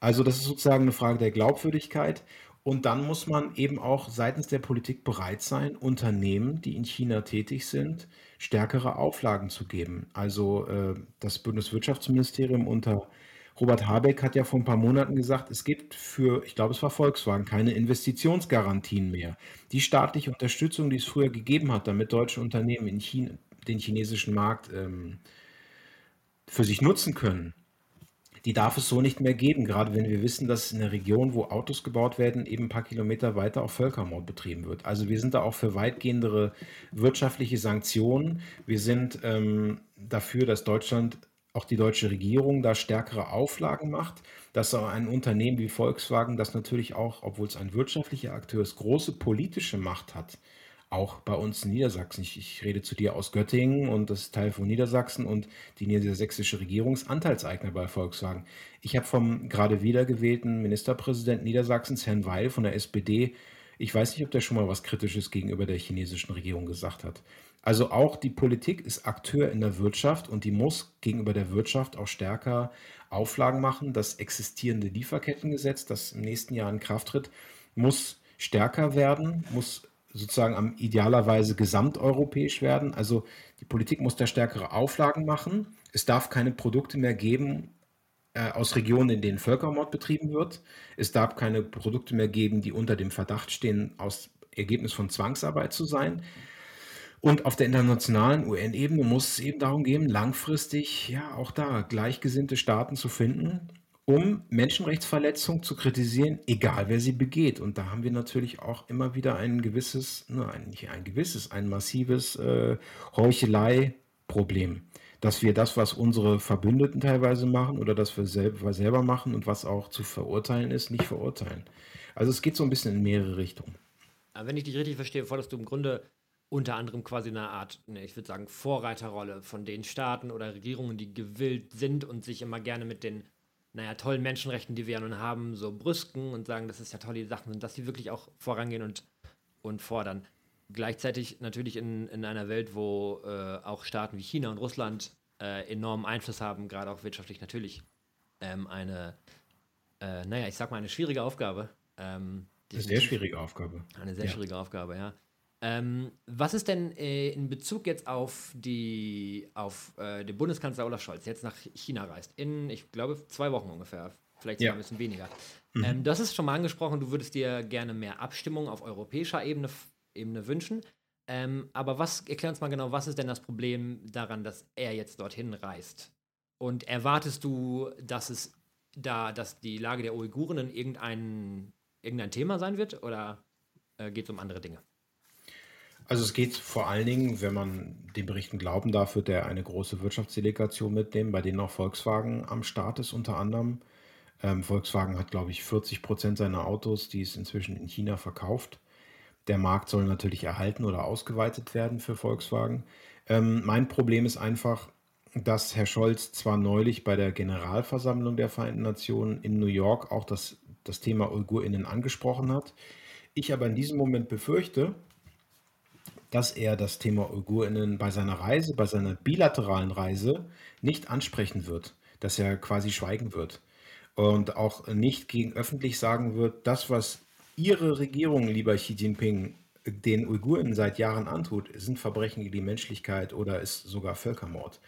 Also das ist sozusagen eine Frage der Glaubwürdigkeit. Und dann muss man eben auch seitens der Politik bereit sein, Unternehmen, die in China tätig sind, stärkere Auflagen zu geben. Also äh, das Bundeswirtschaftsministerium unter Robert Habeck hat ja vor ein paar Monaten gesagt, es gibt für, ich glaube, es war Volkswagen, keine Investitionsgarantien mehr. Die staatliche Unterstützung, die es früher gegeben hat, damit deutsche Unternehmen in China den chinesischen Markt ähm, für sich nutzen können, die darf es so nicht mehr geben, gerade wenn wir wissen, dass in der Region, wo Autos gebaut werden, eben ein paar Kilometer weiter auch Völkermord betrieben wird. Also wir sind da auch für weitgehendere wirtschaftliche Sanktionen. Wir sind ähm, dafür, dass Deutschland, auch die deutsche Regierung, da stärkere Auflagen macht, dass auch ein Unternehmen wie Volkswagen, das natürlich auch, obwohl es ein wirtschaftlicher Akteur ist, große politische Macht hat auch bei uns in Niedersachsen. Ich, ich, rede zu dir aus Göttingen und das ist Teil von Niedersachsen und die niedersächsische Regierung ist Anteilseigner bei Volkswagen. Ich habe vom gerade wiedergewählten Ministerpräsidenten Niedersachsens, Herrn Weil von der SPD, ich weiß nicht, ob der schon mal was Kritisches gegenüber der chinesischen Regierung gesagt hat. Also auch die Politik ist Akteur in der Wirtschaft und die muss gegenüber der Wirtschaft auch stärker Auflagen machen. Das existierende Lieferkettengesetz, das im nächsten Jahr in Kraft tritt, muss stärker werden, muss sozusagen am idealerweise gesamteuropäisch werden. Also die Politik muss da stärkere Auflagen machen. Es darf keine Produkte mehr geben äh, aus Regionen, in denen Völkermord betrieben wird. Es darf keine Produkte mehr geben, die unter dem Verdacht stehen, aus Ergebnis von Zwangsarbeit zu sein. Und auf der internationalen UN-Ebene muss es eben darum gehen, langfristig ja auch da gleichgesinnte Staaten zu finden, um Menschenrechtsverletzungen zu kritisieren, egal wer sie begeht. Und da haben wir natürlich auch immer wieder ein gewisses, ne, nicht ein gewisses, ein massives äh, Heuchelei-Problem. Dass wir das, was unsere Verbündeten teilweise machen oder das wir selber, selber machen und was auch zu verurteilen ist, nicht verurteilen. Also es geht so ein bisschen in mehrere Richtungen. wenn ich dich richtig verstehe, forderst du im Grunde unter anderem quasi eine Art, ne, ich würde sagen, Vorreiterrolle von den Staaten oder Regierungen, die gewillt sind und sich immer gerne mit den naja, tollen Menschenrechten, die wir ja nun haben, so brüsken und sagen, dass es ja tolle Sachen sind, dass sie wirklich auch vorangehen und, und fordern. Gleichzeitig natürlich in, in einer Welt, wo äh, auch Staaten wie China und Russland äh, enormen Einfluss haben, gerade auch wirtschaftlich natürlich, ähm, eine, äh, naja, ich sag mal, eine schwierige Aufgabe. Ähm, eine sehr schwierige Aufgabe. Eine sehr ja. schwierige Aufgabe, ja. Ähm, was ist denn äh, in Bezug jetzt auf die auf äh, den Bundeskanzler Olaf Scholz, der jetzt nach China reist, in, ich glaube, zwei Wochen ungefähr, vielleicht sogar ja. ein bisschen weniger. Mhm. Ähm, das ist schon mal angesprochen, du würdest dir gerne mehr Abstimmung auf europäischer Ebene, Ebene wünschen. Ähm, aber was, erklär uns mal genau, was ist denn das Problem daran, dass er jetzt dorthin reist? Und erwartest du, dass es da, dass die Lage der Uiguren in irgendein, irgendein Thema sein wird oder äh, geht es um andere Dinge? Also es geht vor allen Dingen, wenn man den Berichten glauben darf, wird er eine große Wirtschaftsdelegation mitnehmen, bei denen auch Volkswagen am Start ist unter anderem. Ähm, Volkswagen hat, glaube ich, 40 Prozent seiner Autos, die es inzwischen in China verkauft. Der Markt soll natürlich erhalten oder ausgeweitet werden für Volkswagen. Ähm, mein Problem ist einfach, dass Herr Scholz zwar neulich bei der Generalversammlung der Vereinten Nationen in New York auch das, das Thema UigurInnen angesprochen hat. Ich aber in diesem Moment befürchte, dass er das Thema UigurInnen bei seiner Reise, bei seiner bilateralen Reise nicht ansprechen wird, dass er quasi schweigen wird und auch nicht gegen öffentlich sagen wird, das, was Ihre Regierung, lieber Xi Jinping, den Uiguren seit Jahren antut, sind Verbrechen gegen die Menschlichkeit oder ist sogar Völkermord.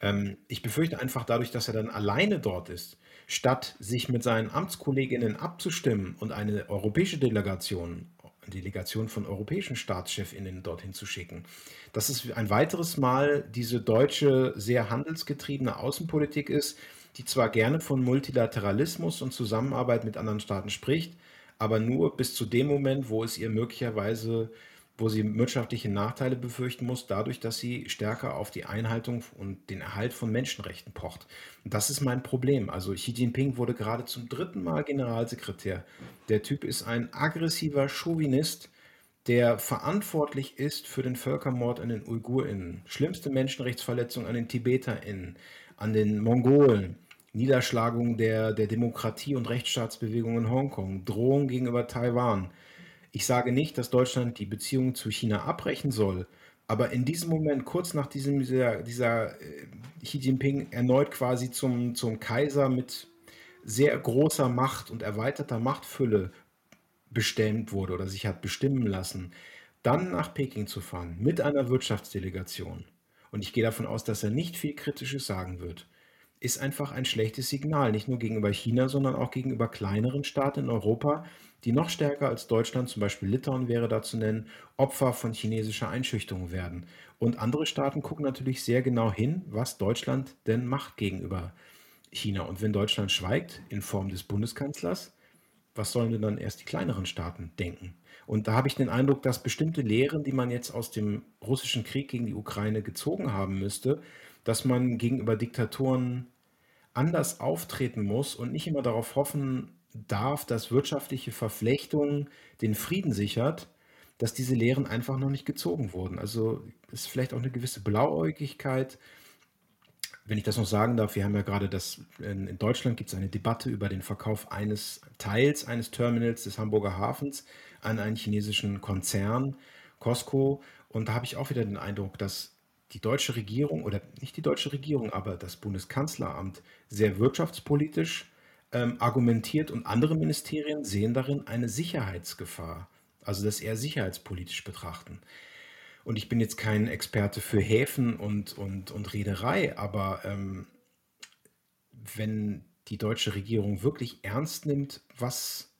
Ähm, ich befürchte einfach dadurch, dass er dann alleine dort ist, statt sich mit seinen Amtskolleginnen abzustimmen und eine europäische Delegation Delegation von europäischen Staatschefinnen dorthin zu schicken. Dass es ein weiteres Mal diese deutsche, sehr handelsgetriebene Außenpolitik ist, die zwar gerne von Multilateralismus und Zusammenarbeit mit anderen Staaten spricht, aber nur bis zu dem Moment, wo es ihr möglicherweise wo sie wirtschaftliche Nachteile befürchten muss, dadurch, dass sie stärker auf die Einhaltung und den Erhalt von Menschenrechten pocht. Und das ist mein Problem. Also Xi Jinping wurde gerade zum dritten Mal Generalsekretär. Der Typ ist ein aggressiver Chauvinist, der verantwortlich ist für den Völkermord an den UigurInnen, schlimmste Menschenrechtsverletzung an den TibeterInnen, an den Mongolen, Niederschlagung der, der Demokratie und Rechtsstaatsbewegung in Hongkong, Drohung gegenüber Taiwan, ich sage nicht, dass Deutschland die Beziehungen zu China abbrechen soll, aber in diesem Moment, kurz nach diesem, dieser, dieser äh, Xi Jinping erneut quasi zum, zum Kaiser mit sehr großer Macht und erweiterter Machtfülle bestimmt wurde oder sich hat bestimmen lassen, dann nach Peking zu fahren mit einer Wirtschaftsdelegation, und ich gehe davon aus, dass er nicht viel Kritisches sagen wird, ist einfach ein schlechtes Signal, nicht nur gegenüber China, sondern auch gegenüber kleineren Staaten in Europa, die noch stärker als Deutschland, zum Beispiel Litauen wäre da zu nennen, Opfer von chinesischer Einschüchterung werden. Und andere Staaten gucken natürlich sehr genau hin, was Deutschland denn macht gegenüber China. Und wenn Deutschland schweigt in Form des Bundeskanzlers, was sollen denn dann erst die kleineren Staaten denken? Und da habe ich den Eindruck, dass bestimmte Lehren, die man jetzt aus dem russischen Krieg gegen die Ukraine gezogen haben müsste, dass man gegenüber Diktatoren anders auftreten muss und nicht immer darauf hoffen darf, dass wirtschaftliche Verflechtung den Frieden sichert, dass diese Lehren einfach noch nicht gezogen wurden. Also ist vielleicht auch eine gewisse Blauäugigkeit. Wenn ich das noch sagen darf, wir haben ja gerade das, in Deutschland gibt es eine Debatte über den Verkauf eines Teils eines Terminals des Hamburger Hafens an einen chinesischen Konzern, Costco. Und da habe ich auch wieder den Eindruck, dass die deutsche Regierung oder nicht die deutsche Regierung, aber das Bundeskanzleramt sehr wirtschaftspolitisch ähm, argumentiert und andere Ministerien sehen darin eine Sicherheitsgefahr, also das eher sicherheitspolitisch betrachten. Und ich bin jetzt kein Experte für Häfen und, und, und Reederei, aber ähm, wenn die deutsche Regierung wirklich ernst nimmt, was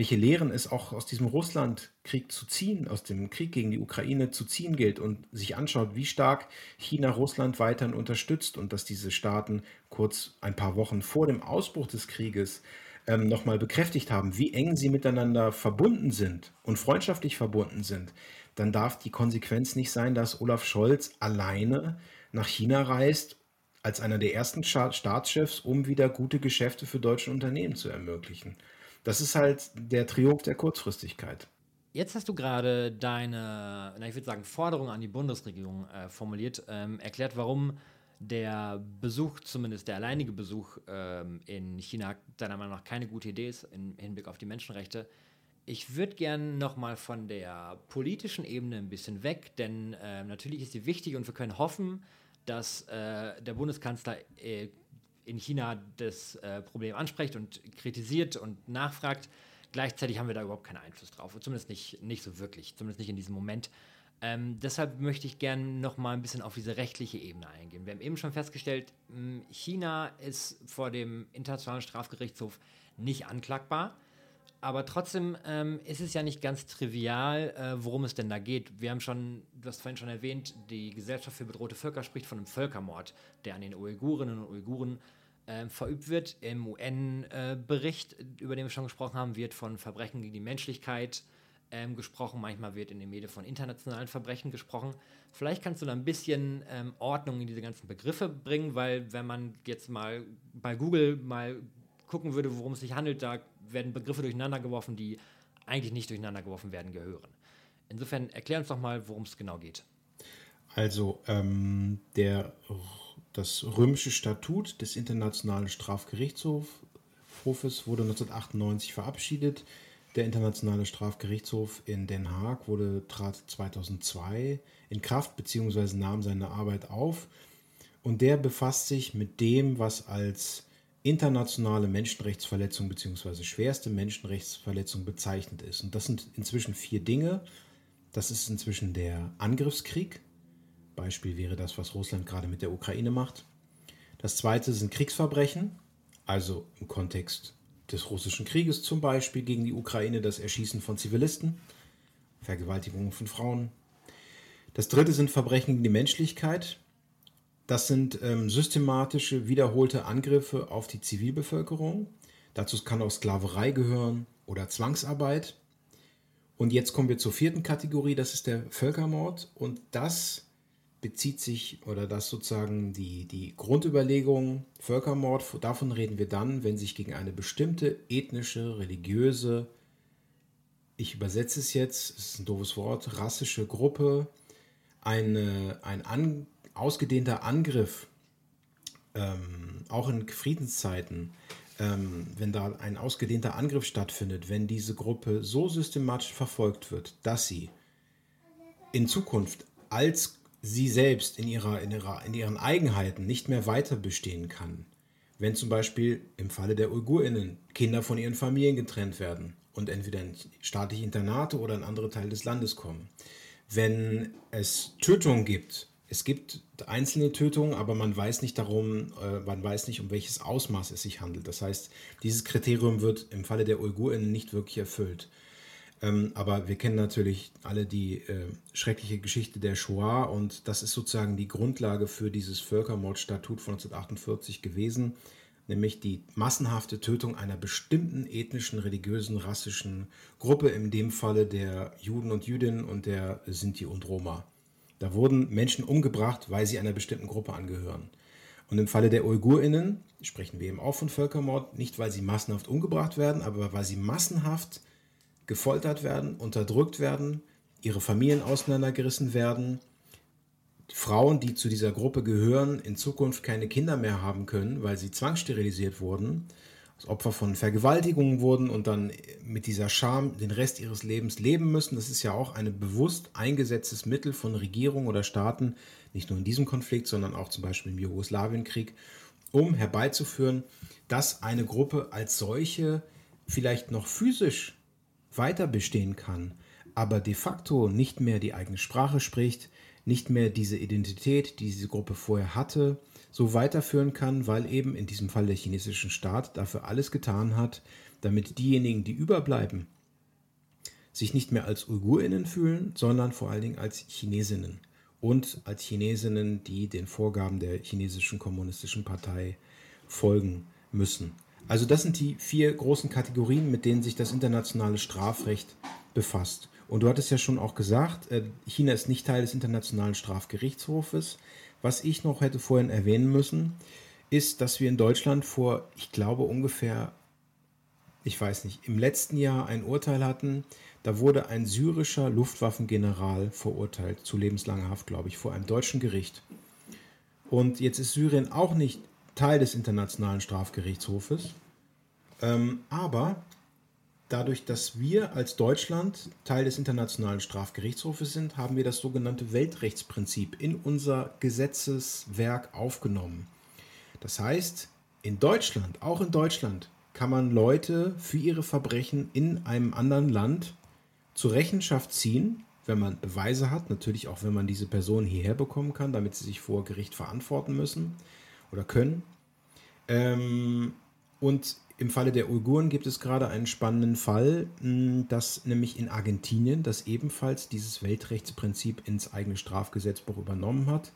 welche Lehren es auch aus diesem Russlandkrieg zu ziehen, aus dem Krieg gegen die Ukraine zu ziehen gilt und sich anschaut, wie stark China Russland weiterhin unterstützt und dass diese Staaten kurz ein paar Wochen vor dem Ausbruch des Krieges ähm, nochmal bekräftigt haben, wie eng sie miteinander verbunden sind und freundschaftlich verbunden sind, dann darf die Konsequenz nicht sein, dass Olaf Scholz alleine nach China reist als einer der ersten Staatschefs, um wieder gute Geschäfte für deutsche Unternehmen zu ermöglichen. Das ist halt der Triumph der Kurzfristigkeit. Jetzt hast du gerade deine, ich würde sagen, Forderung an die Bundesregierung äh, formuliert, ähm, erklärt, warum der Besuch, zumindest der alleinige Besuch ähm, in China, deiner Meinung nach keine gute Idee ist im Hinblick auf die Menschenrechte. Ich würde gerne nochmal von der politischen Ebene ein bisschen weg, denn äh, natürlich ist sie wichtig und wir können hoffen, dass äh, der Bundeskanzler äh, in China das äh, Problem anspricht und kritisiert und nachfragt. Gleichzeitig haben wir da überhaupt keinen Einfluss drauf, zumindest nicht, nicht so wirklich, zumindest nicht in diesem Moment. Ähm, deshalb möchte ich gerne noch mal ein bisschen auf diese rechtliche Ebene eingehen. Wir haben eben schon festgestellt, hm, China ist vor dem Internationalen Strafgerichtshof nicht anklagbar. Aber trotzdem ähm, ist es ja nicht ganz trivial, äh, worum es denn da geht. Wir haben schon, du hast vorhin schon erwähnt, die Gesellschaft für bedrohte Völker spricht von einem Völkermord, der an den Uigurinnen und Uiguren äh, verübt wird. Im UN-Bericht, äh, über den wir schon gesprochen haben, wird von Verbrechen gegen die Menschlichkeit ähm, gesprochen. Manchmal wird in den Medien von internationalen Verbrechen gesprochen. Vielleicht kannst du da ein bisschen ähm, Ordnung in diese ganzen Begriffe bringen, weil wenn man jetzt mal bei Google mal gucken würde, worum es sich handelt, da werden Begriffe durcheinander geworfen, die eigentlich nicht durcheinander geworfen werden gehören. Insofern erklär uns doch mal, worum es genau geht. Also ähm, der das römische Statut des Internationalen Strafgerichtshofes wurde 1998 verabschiedet. Der Internationale Strafgerichtshof in Den Haag wurde, trat 2002 in Kraft bzw. nahm seine Arbeit auf. Und der befasst sich mit dem, was als internationale Menschenrechtsverletzung bzw. schwerste Menschenrechtsverletzung bezeichnet ist. Und das sind inzwischen vier Dinge. Das ist inzwischen der Angriffskrieg, Beispiel wäre das, was Russland gerade mit der Ukraine macht. Das zweite sind Kriegsverbrechen, also im Kontext des russischen Krieges zum Beispiel gegen die Ukraine das Erschießen von Zivilisten. Vergewaltigungen von Frauen. Das dritte sind Verbrechen gegen die Menschlichkeit. Das sind ähm, systematische, wiederholte Angriffe auf die Zivilbevölkerung. Dazu kann auch Sklaverei gehören oder Zwangsarbeit. Und jetzt kommen wir zur vierten Kategorie, das ist der Völkermord. Und das bezieht sich, oder das sozusagen die, die Grundüberlegung, Völkermord, davon reden wir dann, wenn sich gegen eine bestimmte ethnische, religiöse, ich übersetze es jetzt, es ist ein doofes Wort, rassische Gruppe, eine, ein an, ausgedehnter Angriff, ähm, auch in Friedenszeiten, ähm, wenn da ein ausgedehnter Angriff stattfindet, wenn diese Gruppe so systematisch verfolgt wird, dass sie in Zukunft als sie selbst in, ihrer, in, ihrer, in ihren Eigenheiten nicht mehr weiter bestehen kann, wenn zum Beispiel im Falle der Uigurinnen Kinder von ihren Familien getrennt werden und entweder in staatliche Internate oder in andere Teile des Landes kommen, wenn es Tötungen gibt es gibt einzelne Tötungen, aber man weiß nicht darum, äh, man weiß nicht, um welches Ausmaß es sich handelt. Das heißt, dieses Kriterium wird im Falle der Uiguren nicht wirklich erfüllt. Ähm, aber wir kennen natürlich alle die äh, schreckliche Geschichte der Shoah und das ist sozusagen die Grundlage für dieses Völkermordstatut von 1948 gewesen, nämlich die massenhafte Tötung einer bestimmten ethnischen, religiösen, rassischen Gruppe, in dem Falle der Juden und Jüdinnen und der Sinti und Roma. Da wurden Menschen umgebracht, weil sie einer bestimmten Gruppe angehören. Und im Falle der UigurInnen sprechen wir eben auch von Völkermord, nicht weil sie massenhaft umgebracht werden, aber weil sie massenhaft gefoltert werden, unterdrückt werden, ihre Familien auseinandergerissen werden, Frauen, die zu dieser Gruppe gehören, in Zukunft keine Kinder mehr haben können, weil sie zwangssterilisiert wurden Opfer von Vergewaltigungen wurden und dann mit dieser Scham den Rest ihres Lebens leben müssen. Das ist ja auch ein bewusst eingesetztes Mittel von Regierungen oder Staaten, nicht nur in diesem Konflikt, sondern auch zum Beispiel im Jugoslawienkrieg, um herbeizuführen, dass eine Gruppe als solche vielleicht noch physisch weiter bestehen kann, aber de facto nicht mehr die eigene Sprache spricht, nicht mehr diese Identität, die diese Gruppe vorher hatte, so weiterführen kann, weil eben in diesem Fall der chinesische Staat dafür alles getan hat, damit diejenigen, die überbleiben, sich nicht mehr als Uigurinnen fühlen, sondern vor allen Dingen als Chinesinnen und als Chinesinnen, die den Vorgaben der chinesischen kommunistischen Partei folgen müssen. Also das sind die vier großen Kategorien, mit denen sich das internationale Strafrecht befasst. Und du hattest ja schon auch gesagt, äh, China ist nicht Teil des Internationalen Strafgerichtshofes. Was ich noch hätte vorhin erwähnen müssen, ist, dass wir in Deutschland vor, ich glaube ungefähr, ich weiß nicht, im letzten Jahr ein Urteil hatten. Da wurde ein syrischer Luftwaffengeneral verurteilt zu lebenslanger Haft, glaube ich, vor einem deutschen Gericht. Und jetzt ist Syrien auch nicht Teil des Internationalen Strafgerichtshofes. Ähm, aber dadurch, dass wir als Deutschland Teil des Internationalen Strafgerichtshofes sind, haben wir das sogenannte Weltrechtsprinzip in unser Gesetzeswerk aufgenommen. Das heißt, in Deutschland, auch in Deutschland, kann man Leute für ihre Verbrechen in einem anderen Land zur Rechenschaft ziehen, wenn man Beweise hat, natürlich auch wenn man diese Person hierher bekommen kann, damit sie sich vor Gericht verantworten müssen oder können. Ähm, und im Falle der Uiguren gibt es gerade einen spannenden Fall, dass nämlich in Argentinien das ebenfalls dieses Weltrechtsprinzip ins eigene Strafgesetzbuch übernommen hat.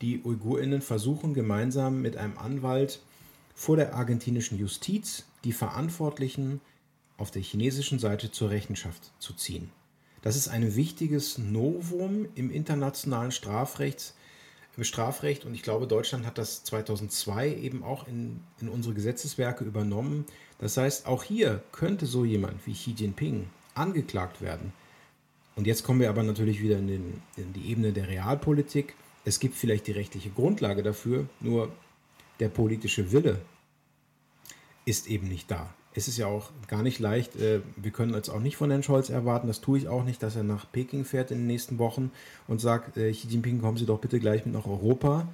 Die Uigurinnen versuchen gemeinsam mit einem Anwalt vor der argentinischen Justiz die Verantwortlichen auf der chinesischen Seite zur Rechenschaft zu ziehen. Das ist ein wichtiges Novum im internationalen Strafrecht, im Strafrecht und ich glaube, Deutschland hat das 2002 eben auch in, in unsere Gesetzeswerke übernommen. Das heißt, auch hier könnte so jemand wie Xi Jinping angeklagt werden. Und jetzt kommen wir aber natürlich wieder in, den, in die Ebene der Realpolitik. Es gibt vielleicht die rechtliche Grundlage dafür, nur der politische Wille ist eben nicht da es ist ja auch gar nicht leicht. Äh, wir können jetzt auch nicht von Herrn Scholz erwarten, das tue ich auch nicht, dass er nach Peking fährt in den nächsten Wochen und sagt, äh, Xi Jinping, kommen Sie doch bitte gleich mit nach Europa.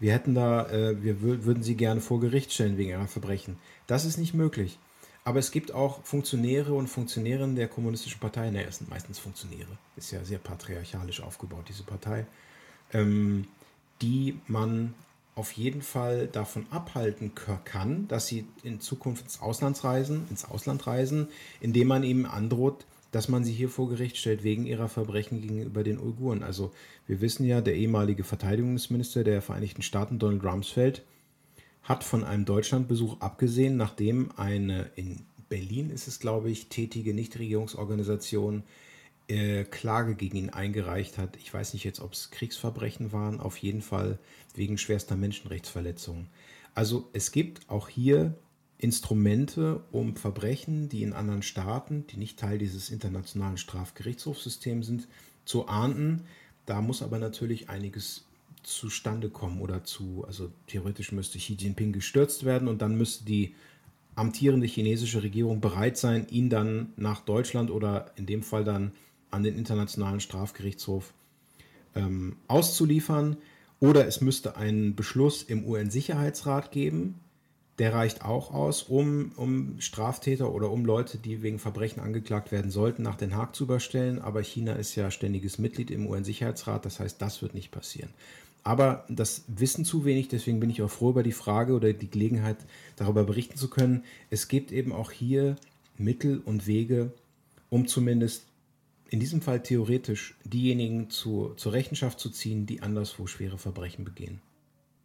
Wir hätten da, äh, wir würden Sie gerne vor Gericht stellen wegen Ihrer Verbrechen. Das ist nicht möglich. Aber es gibt auch Funktionäre und Funktionärinnen der Kommunistischen Partei, naja, es sind meistens Funktionäre, ist ja sehr patriarchalisch aufgebaut, diese Partei, ähm, die man auf jeden Fall davon abhalten kann, dass sie in Zukunft ins Ausland reisen, ins Ausland reisen, indem man ihm androht, dass man sie hier vor Gericht stellt wegen ihrer Verbrechen gegenüber den Uiguren. Also wir wissen ja, der ehemalige Verteidigungsminister der Vereinigten Staaten, Donald Rumsfeld, hat von einem Deutschlandbesuch abgesehen, nachdem eine in Berlin ist es, glaube ich, tätige Nichtregierungsorganisation Klage gegen ihn eingereicht hat. Ich weiß nicht jetzt, ob es Kriegsverbrechen waren, auf jeden Fall wegen schwerster Menschenrechtsverletzungen. Also es gibt auch hier Instrumente, um Verbrechen, die in anderen Staaten, die nicht Teil dieses internationalen Strafgerichtshofssystems sind, zu ahnden. Da muss aber natürlich einiges zustande kommen oder zu, also theoretisch müsste Xi Jinping gestürzt werden und dann müsste die amtierende chinesische Regierung bereit sein, ihn dann nach Deutschland oder in dem Fall dann an den Internationalen Strafgerichtshof ähm, auszuliefern. Oder es müsste einen Beschluss im UN-Sicherheitsrat geben, der reicht auch aus, um, um Straftäter oder um Leute, die wegen Verbrechen angeklagt werden sollten, nach Den Haag zu überstellen. Aber China ist ja ständiges Mitglied im UN-Sicherheitsrat, das heißt, das wird nicht passieren. Aber das wissen zu wenig, deswegen bin ich auch froh über die Frage oder die Gelegenheit, darüber berichten zu können. Es gibt eben auch hier Mittel und Wege, um zumindest in diesem Fall theoretisch diejenigen zu, zur Rechenschaft zu ziehen, die anderswo schwere Verbrechen begehen.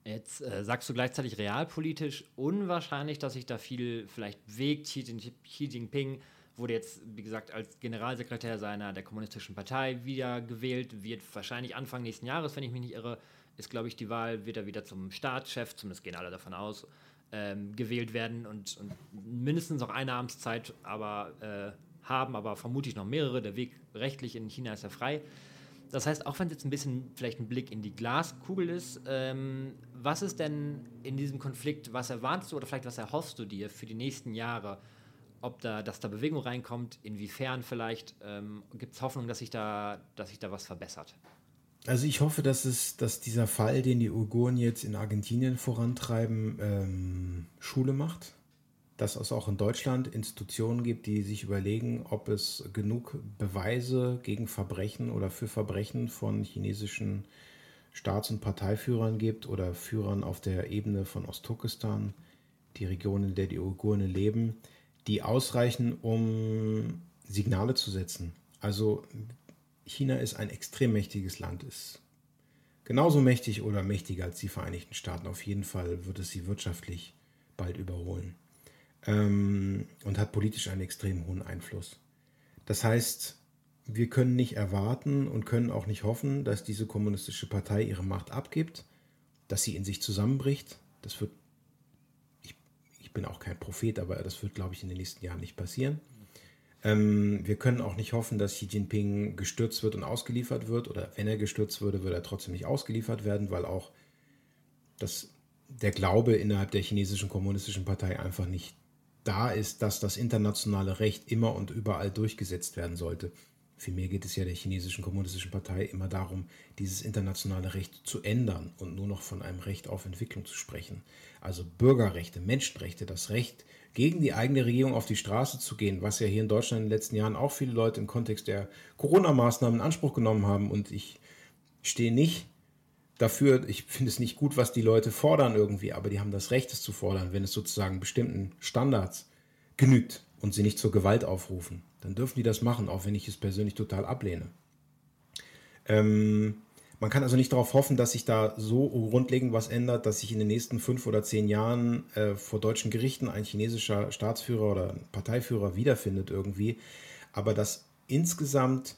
Jetzt äh, sagst du gleichzeitig realpolitisch unwahrscheinlich, dass sich da viel vielleicht bewegt. Xi, Jinping wurde jetzt, wie gesagt, als Generalsekretär seiner der Kommunistischen Partei wiedergewählt, wird wahrscheinlich Anfang nächsten Jahres, wenn ich mich nicht irre, ist, glaube ich, die Wahl, wird er wieder zum Staatschef, zumindest gehen alle davon aus, ähm, gewählt werden und, und, mindestens noch eine Amtszeit aber äh, haben, aber vermutlich noch mehrere. Der Weg rechtlich in China ist ja frei. Das heißt, auch wenn es jetzt ein bisschen vielleicht ein Blick in die Glaskugel ist, ähm, was ist denn in diesem Konflikt, was erwartest du oder vielleicht was erhoffst du dir für die nächsten Jahre? Ob da, dass da Bewegung reinkommt, inwiefern vielleicht ähm, gibt es Hoffnung, dass sich da, dass sich da was verbessert? Also ich hoffe, dass es, dass dieser Fall, den die Uiguren jetzt in Argentinien vorantreiben, ähm, Schule macht dass es auch in Deutschland Institutionen gibt, die sich überlegen, ob es genug Beweise gegen Verbrechen oder für Verbrechen von chinesischen Staats- und Parteiführern gibt oder Führern auf der Ebene von Ostturkestan, die Region, in der die Uiguren leben, die ausreichen, um Signale zu setzen. Also China ist ein extrem mächtiges Land, ist genauso mächtig oder mächtiger als die Vereinigten Staaten. Auf jeden Fall wird es sie wirtschaftlich bald überholen ähm, und hat politisch einen extrem hohen Einfluss. Das heißt, wir können nicht erwarten und können auch nicht hoffen, dass diese kommunistische Partei ihre Macht abgibt, dass sie in sich zusammenbricht. Das wird, ich, ich bin auch kein Prophet, aber das wird, glaube ich, in den nächsten Jahren nicht passieren. Ähm, wir können auch nicht hoffen, dass Xi Jinping gestürzt wird und ausgeliefert wird. Oder wenn er gestürzt würde, würde er trotzdem nicht ausgeliefert werden, weil auch das, der Glaube innerhalb der chinesischen kommunistischen Partei einfach nicht da ist, dass das internationale Recht immer und überall durchgesetzt werden sollte. Vielmehr geht es ja der chinesischen kommunistischen Partei immer darum, dieses internationale Recht zu ändern und nur noch von einem Recht auf Entwicklung zu sprechen. Also Bürgerrechte, Menschenrechte, das Recht, gegen die eigene Regierung auf die Straße zu gehen, was ja hier in Deutschland in den letzten Jahren auch viele Leute im Kontext der Corona-Maßnahmen in Anspruch genommen haben. Und ich stehe nicht dafür, ich finde es nicht gut, was die Leute fordern irgendwie, aber die haben das Recht, es zu fordern, wenn es sozusagen bestimmten Standards genügt und sie nicht zur Gewalt aufrufen. Dann dürfen die das machen, auch wenn ich es persönlich total ablehne. Ähm, man kann also nicht darauf hoffen, dass sich da so grundlegend was ändert, dass sich in den nächsten fünf oder zehn Jahren äh, vor deutschen Gerichten ein chinesischer Staatsführer oder Parteiführer wiederfindet irgendwie. Aber dass insgesamt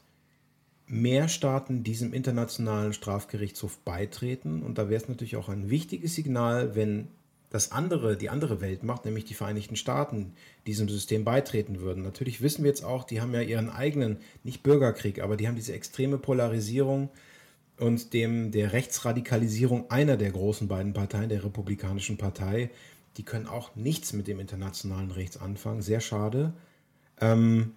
mehr Staaten diesem internationalen Strafgerichtshof beitreten. Und da wäre es natürlich auch ein wichtiges Signal, wenn das andere, die andere Welt macht, nämlich die Vereinigten Staaten, diesem System beitreten würden. Natürlich wissen wir jetzt auch, die haben ja ihren eigenen, nicht Bürgerkrieg, aber die haben diese extreme Polarisierung und dem der Rechtsradikalisierung einer der großen beiden Parteien, der Republikanischen Partei. Die können auch nichts mit dem internationalen Rechts anfangen. Sehr schade. Ähm,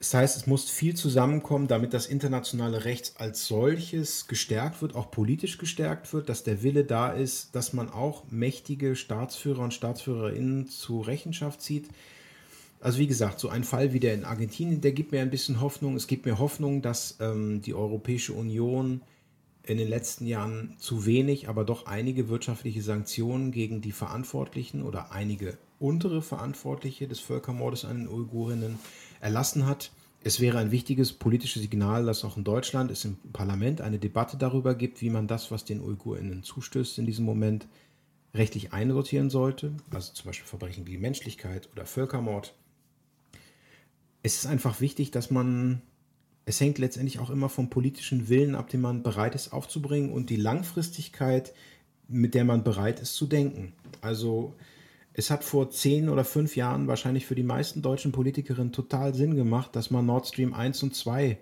das heißt, es muss viel zusammenkommen, damit das internationale Recht als solches gestärkt wird, auch politisch gestärkt wird, dass der Wille da ist, dass man auch mächtige Staatsführer und Staatsführerinnen zur Rechenschaft zieht. Also wie gesagt, so ein Fall wie der in Argentinien, der gibt mir ein bisschen Hoffnung. Es gibt mir Hoffnung, dass ähm, die Europäische Union in den letzten Jahren zu wenig, aber doch einige wirtschaftliche Sanktionen gegen die Verantwortlichen oder einige untere Verantwortliche des Völkermordes an den Uigurinnen erlassen hat. Es wäre ein wichtiges politisches Signal, dass auch in Deutschland es im Parlament eine Debatte darüber gibt, wie man das, was den UigurInnen zustößt in diesem Moment, rechtlich einsortieren sollte. Also zum Beispiel Verbrechen gegen Menschlichkeit oder Völkermord. Es ist einfach wichtig, dass man es hängt letztendlich auch immer vom politischen Willen ab, den man bereit ist aufzubringen und die Langfristigkeit, mit der man bereit ist zu denken. Also es hat vor zehn oder fünf Jahren wahrscheinlich für die meisten deutschen Politikerinnen total Sinn gemacht, dass man Nord Stream 1 und 2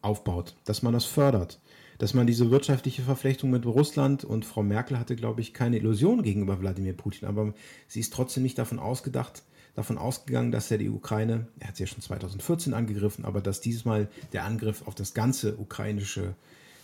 aufbaut, dass man das fördert, dass man diese wirtschaftliche Verflechtung mit Russland und Frau Merkel hatte, glaube ich, keine Illusion gegenüber Wladimir Putin, aber sie ist trotzdem nicht davon ausgedacht, davon ausgegangen, dass er die Ukraine, er hat sie ja schon 2014 angegriffen, aber dass diesmal der Angriff auf das ganze ukrainische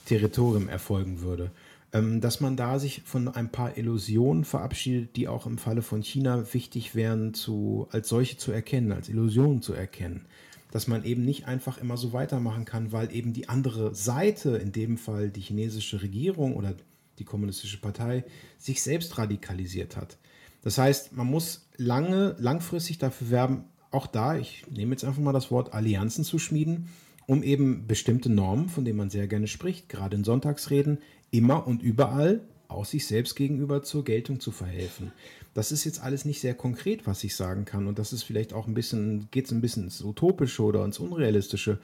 Territorium erfolgen würde. Ähm, dass man da sich von ein paar Illusionen verabschiedet, die auch im Falle von China wichtig wären, zu, als solche zu erkennen, als Illusionen zu erkennen. Dass man eben nicht einfach immer so weitermachen kann, weil eben die andere Seite, in dem Fall die chinesische Regierung oder die kommunistische Partei, sich selbst radikalisiert hat. Das heißt, man muss lange, langfristig dafür werben, auch da, ich nehme jetzt einfach mal das Wort Allianzen zu schmieden, um eben bestimmte Normen, von denen man sehr gerne spricht, gerade in Sonntagsreden, immer und überall auch sich selbst gegenüber zur Geltung zu verhelfen. Das ist jetzt alles nicht sehr konkret, was ich sagen kann. Und das ist vielleicht auch ein bisschen, geht es ein bisschen ins Utopische oder ins Unrealistische.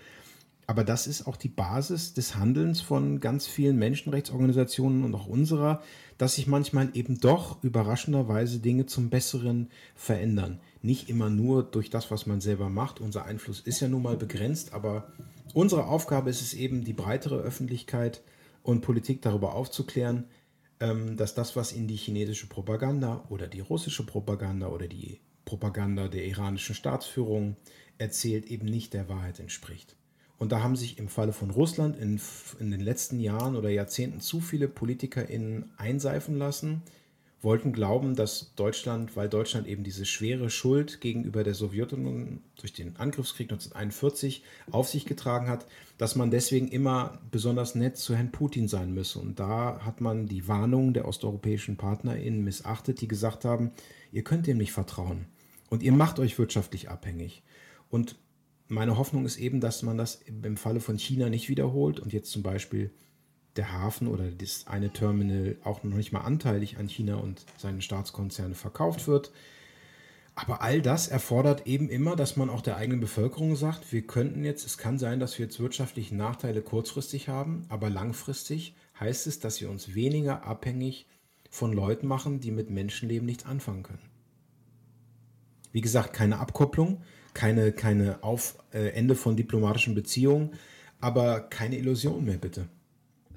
Aber das ist auch die Basis des Handelns von ganz vielen Menschenrechtsorganisationen und auch unserer, dass sich manchmal eben doch überraschenderweise Dinge zum Besseren verändern. Nicht immer nur durch das, was man selber macht. Unser Einfluss ist ja nun mal begrenzt, aber unsere Aufgabe ist es eben, die breitere Öffentlichkeit und Politik darüber aufzuklären, ähm, dass das, was in die chinesische Propaganda oder die russische Propaganda oder die Propaganda der iranischen Staatsführung erzählt, eben nicht der Wahrheit entspricht. Und da haben sich im Falle von Russland in, in den letzten Jahren oder Jahrzehnten zu viele PolitikerInnen einseifen lassen, wollten glauben, dass Deutschland, weil Deutschland eben diese schwere Schuld gegenüber der Sowjetunion durch den Angriffskrieg 1941 auf sich getragen hat, dass man deswegen immer besonders nett zu Herrn Putin sein müsse. Und da hat man die Warnungen der osteuropäischen PartnerInnen missachtet, die gesagt haben, ihr könnt ihm nicht vertrauen und ihr macht euch wirtschaftlich abhängig. Und meine Hoffnung ist eben, dass man das im Falle von China nicht wiederholt und jetzt zum Beispiel der Hafen oder das eine Terminal auch noch nicht mal anteilig an China und seine Staatskonzerne verkauft wird. Aber all das erfordert eben immer, dass man auch der eigenen Bevölkerung sagt, wir könnten jetzt, es kann sein, dass wir jetzt wirtschaftliche Nachteile kurzfristig haben, aber langfristig heißt es, dass wir uns weniger abhängig von Leuten machen, die mit Menschenleben nichts anfangen können. Wie gesagt, keine Abkopplung, keine, keine Auf, äh, Ende von diplomatischen Beziehungen, aber keine Illusion mehr, bitte.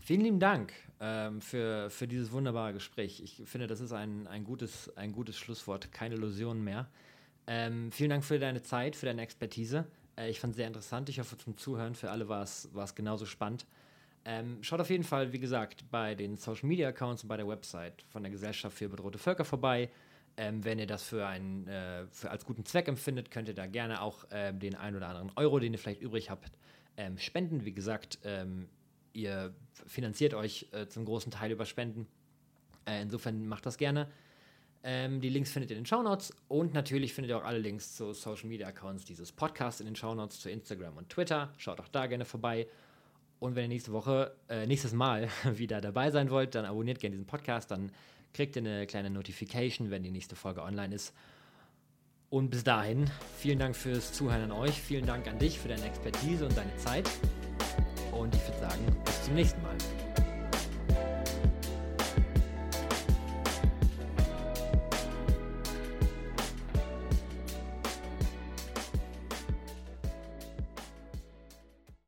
Vielen lieben Dank ähm, für, für dieses wunderbare Gespräch. Ich finde, das ist ein, ein, gutes, ein gutes Schlusswort. Keine Illusionen mehr. Ähm, vielen Dank für deine Zeit, für deine Expertise. Äh, ich fand es sehr interessant. Ich hoffe, zum Zuhören für alle war es genauso spannend. Ähm, schaut auf jeden Fall, wie gesagt, bei den Social Media Accounts und bei der Website von der Gesellschaft für bedrohte Völker vorbei. Ähm, wenn ihr das für einen, äh, für als guten Zweck empfindet, könnt ihr da gerne auch äh, den ein oder anderen Euro, den ihr vielleicht übrig habt, ähm, spenden. Wie gesagt, ähm, ihr finanziert euch äh, zum großen Teil über Spenden. Äh, insofern macht das gerne. Ähm, die Links findet ihr in den Shownotes und natürlich findet ihr auch alle Links zu Social Media Accounts dieses Podcasts in den Shownotes zu Instagram und Twitter. Schaut auch da gerne vorbei. Und wenn ihr nächste Woche, äh, nächstes Mal wieder dabei sein wollt, dann abonniert gerne diesen Podcast. Dann kriegt ihr eine kleine Notification, wenn die nächste Folge online ist. Und bis dahin, vielen Dank fürs Zuhören an euch. Vielen Dank an dich für deine Expertise und deine Zeit. Und ich würde sagen, bis zum nächsten Mal.